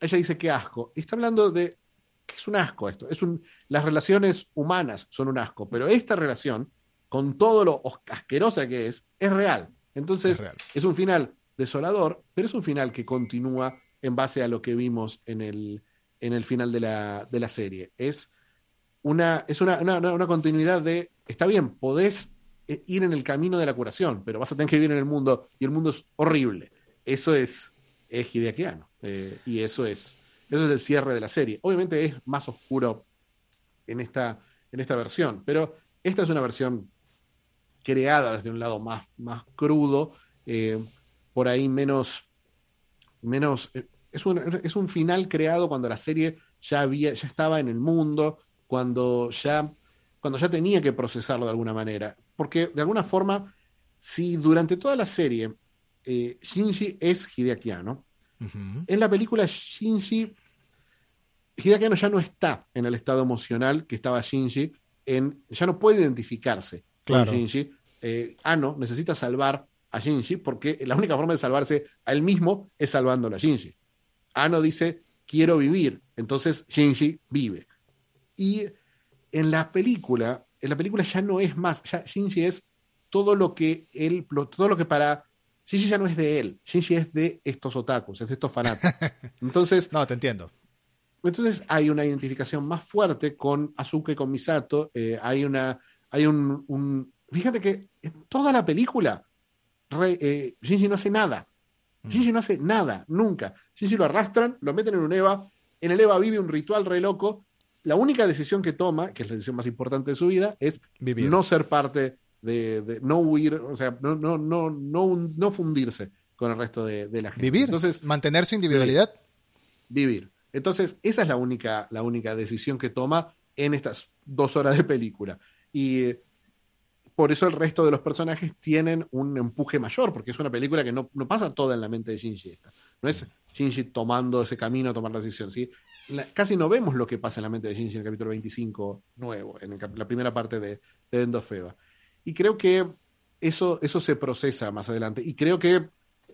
ella dice qué asco. Está hablando de que es un asco esto. Es un, las relaciones humanas son un asco, pero esta relación, con todo lo os- asquerosa que es, es real. Entonces, Es real. es un final desolador, pero es un final que continúa en base a lo que vimos en el, en el final de la, de la serie. Es una, es una, una- una- una continuidad de, está bien, podés eh, ir en el camino de la curación, pero vas a tener que vivir en el mundo y el mundo es horrible. Eso es, es hideakiano. eh, y eso es, eso es el cierre de la serie. Obviamente es más oscuro en esta, en esta versión, pero esta es una versión creada desde un lado más, más crudo, eh, por ahí menos, menos eh, es, un, es un final creado cuando la serie ya, había, ya estaba en el mundo, cuando ya, cuando ya tenía que procesarlo de alguna manera. Porque de alguna forma, si durante toda la serie eh, Shinji es Hideaki Anno, en la película Shinji, Hideaki Anno ya no está en el estado emocional que estaba Shinji, en, ya no puede identificarse con Shinji. Eh, Ano necesita salvar a Shinji porque la única forma de salvarse a él mismo es salvándolo a Shinji. Ano dice, quiero vivir, entonces Shinji vive. Y en la película, en la película ya no es más, ya Shinji es todo lo que él, todo lo que para Shinji ya no es de él, Shinji es de estos otakus, es de estos fanáticos. *laughs* Entonces, no, te entiendo. Entonces hay una identificación más fuerte con Azuka y con Misato, eh, hay una, hay un, fíjate que en toda la película eh, Shinji no hace nada, mm. Shinji no hace nada, nunca. Shinji lo arrastran, lo meten en un EVA, en el EVA vive un ritual re loco, la única decisión que toma, que es la decisión más importante de su vida, es no ser parte de, no huir, o sea, no, no, no, no, no fundirse con el resto de, la gente. Vivir, entonces mantener su individualidad. Vivir. Entonces, esa es la única, la única decisión que toma en estas dos horas de película. Y por eso el resto de los personajes tienen un empuje mayor, porque es una película que no, pasa toda en la mente de Shinji. Esta. No es Shinji tomando ese camino, tomar la decisión. ¿sí? casi no vemos lo que pasa en la mente de Shinji en el capítulo 25 nuevo, en la primera parte de, de Endofeba. Y creo que eso, eso se procesa más adelante. Y creo que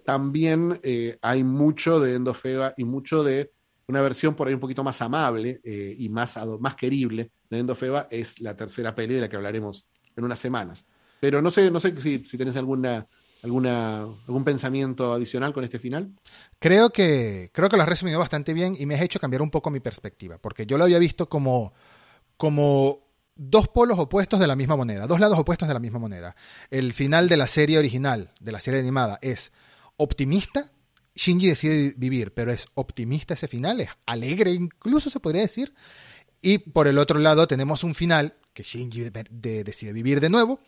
también eh, hay mucho de Endofeba y mucho de una versión por ahí un poquito más amable eh, y más, más querible de Endofeba es la tercera peli de la que hablaremos en unas semanas. Pero no sé, no sé si, si tenés alguna, alguna, algún pensamiento adicional con este final? Creo que, creo que lo has resumido bastante bien y me has hecho cambiar un poco mi perspectiva, porque yo lo había visto como, como dos polos opuestos de la misma moneda, dos lados opuestos de la misma moneda. El final de la serie original, de la serie animada, es optimista. Shinji decide vivir, pero es optimista ese final, es alegre incluso se podría decir. Y por el otro lado tenemos un final que Shinji decide vivir de nuevo,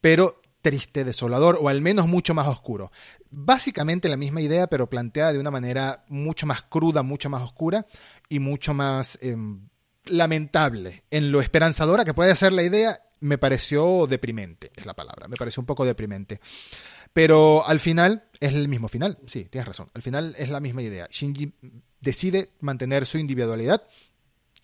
pero triste, desolador o al menos mucho más oscuro. Básicamente la misma idea, pero planteada de una manera mucho más cruda, mucho más oscura y mucho más em, lamentable. En lo esperanzadora que puede ser la idea, me pareció deprimente, es la palabra, me pareció un poco deprimente. Pero al final es el mismo final, sí, tienes razón. Al final es la misma idea. Shinji decide mantener su individualidad,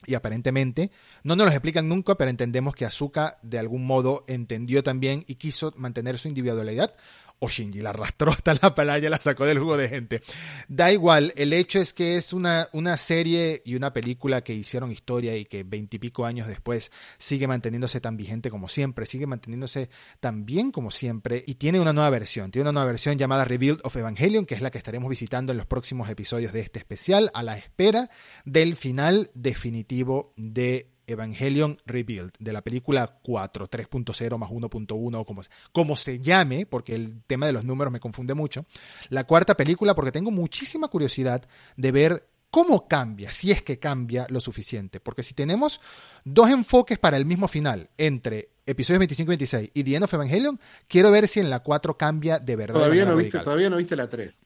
y aparentemente, no nos lo explican nunca, pero entendemos que Azuka de algún modo entendió también y quiso mantener su individualidad. O Shinji la arrastró *laughs* hasta la playa, la sacó del jugo de gente. Da igual, el hecho es que es una, una serie y una película que hicieron historia y que veintipico años después sigue manteniéndose tan vigente como siempre, sigue manteniéndose tan bien como siempre y tiene una nueva versión. Tiene una nueva versión llamada Rebuild of Evangelion, que es la que estaremos visitando en los próximos episodios de este especial, a la espera del final definitivo de Evangelion Rebuild, de la película 4, 3.0 más 1.1, como, como se llame, porque el tema de los números me confunde mucho. La cuarta película, porque tengo muchísima curiosidad de ver cómo cambia, si es que cambia lo suficiente. Porque si tenemos dos enfoques para el mismo final, entre episodios 25 y 26 y The End of Evangelion, quiero ver si en la 4 cambia de verdad. Todavía, no viste, todavía no viste la 3.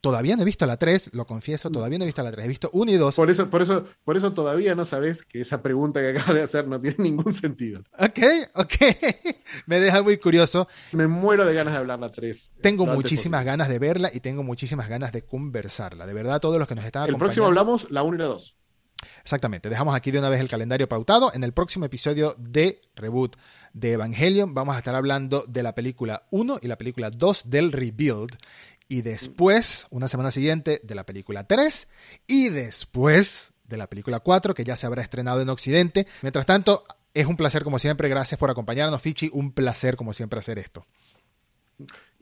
Todavía no he visto la 3, lo confieso, todavía no he visto la 3. He visto 1 y 2. Por eso, por eso, por eso todavía no sabes que esa pregunta que acabas de hacer no tiene ningún sentido. Ok, ok. *laughs* Me deja muy curioso. Me muero de ganas de hablar la 3. Tengo muchísimas ganas de verla y tengo muchísimas ganas de conversarla. De verdad, todos los que nos están El próximo hablamos la 1 y la 2. Exactamente. Dejamos aquí de una vez el calendario pautado. En el próximo episodio de Reboot de Evangelion vamos a estar hablando de la película 1 y la película 2 del Rebuild y después, una semana siguiente, de la película 3 y después de la película 4, que ya se habrá estrenado en Occidente. Mientras tanto, es un placer como siempre, gracias por acompañarnos, Fichi, un placer como siempre hacer esto.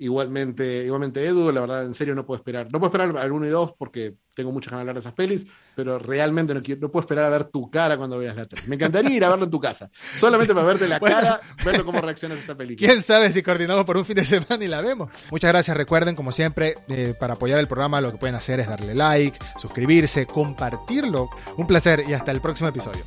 Igualmente, igualmente Edu, la verdad, en serio no puedo esperar. No puedo esperar al 1 y 2 porque tengo muchas ganas de hablar de esas pelis, pero realmente no, quiero, no puedo esperar a ver tu cara cuando veas la 3. Me encantaría ir a verlo en tu casa, solamente para verte la *laughs* cara, ver cómo reaccionas a esa película. ¿Quién sabe si coordinamos por un fin de semana y la vemos? Muchas gracias. Recuerden, como siempre, eh, para apoyar el programa lo que pueden hacer es darle like, suscribirse, compartirlo. Un placer y hasta el próximo episodio.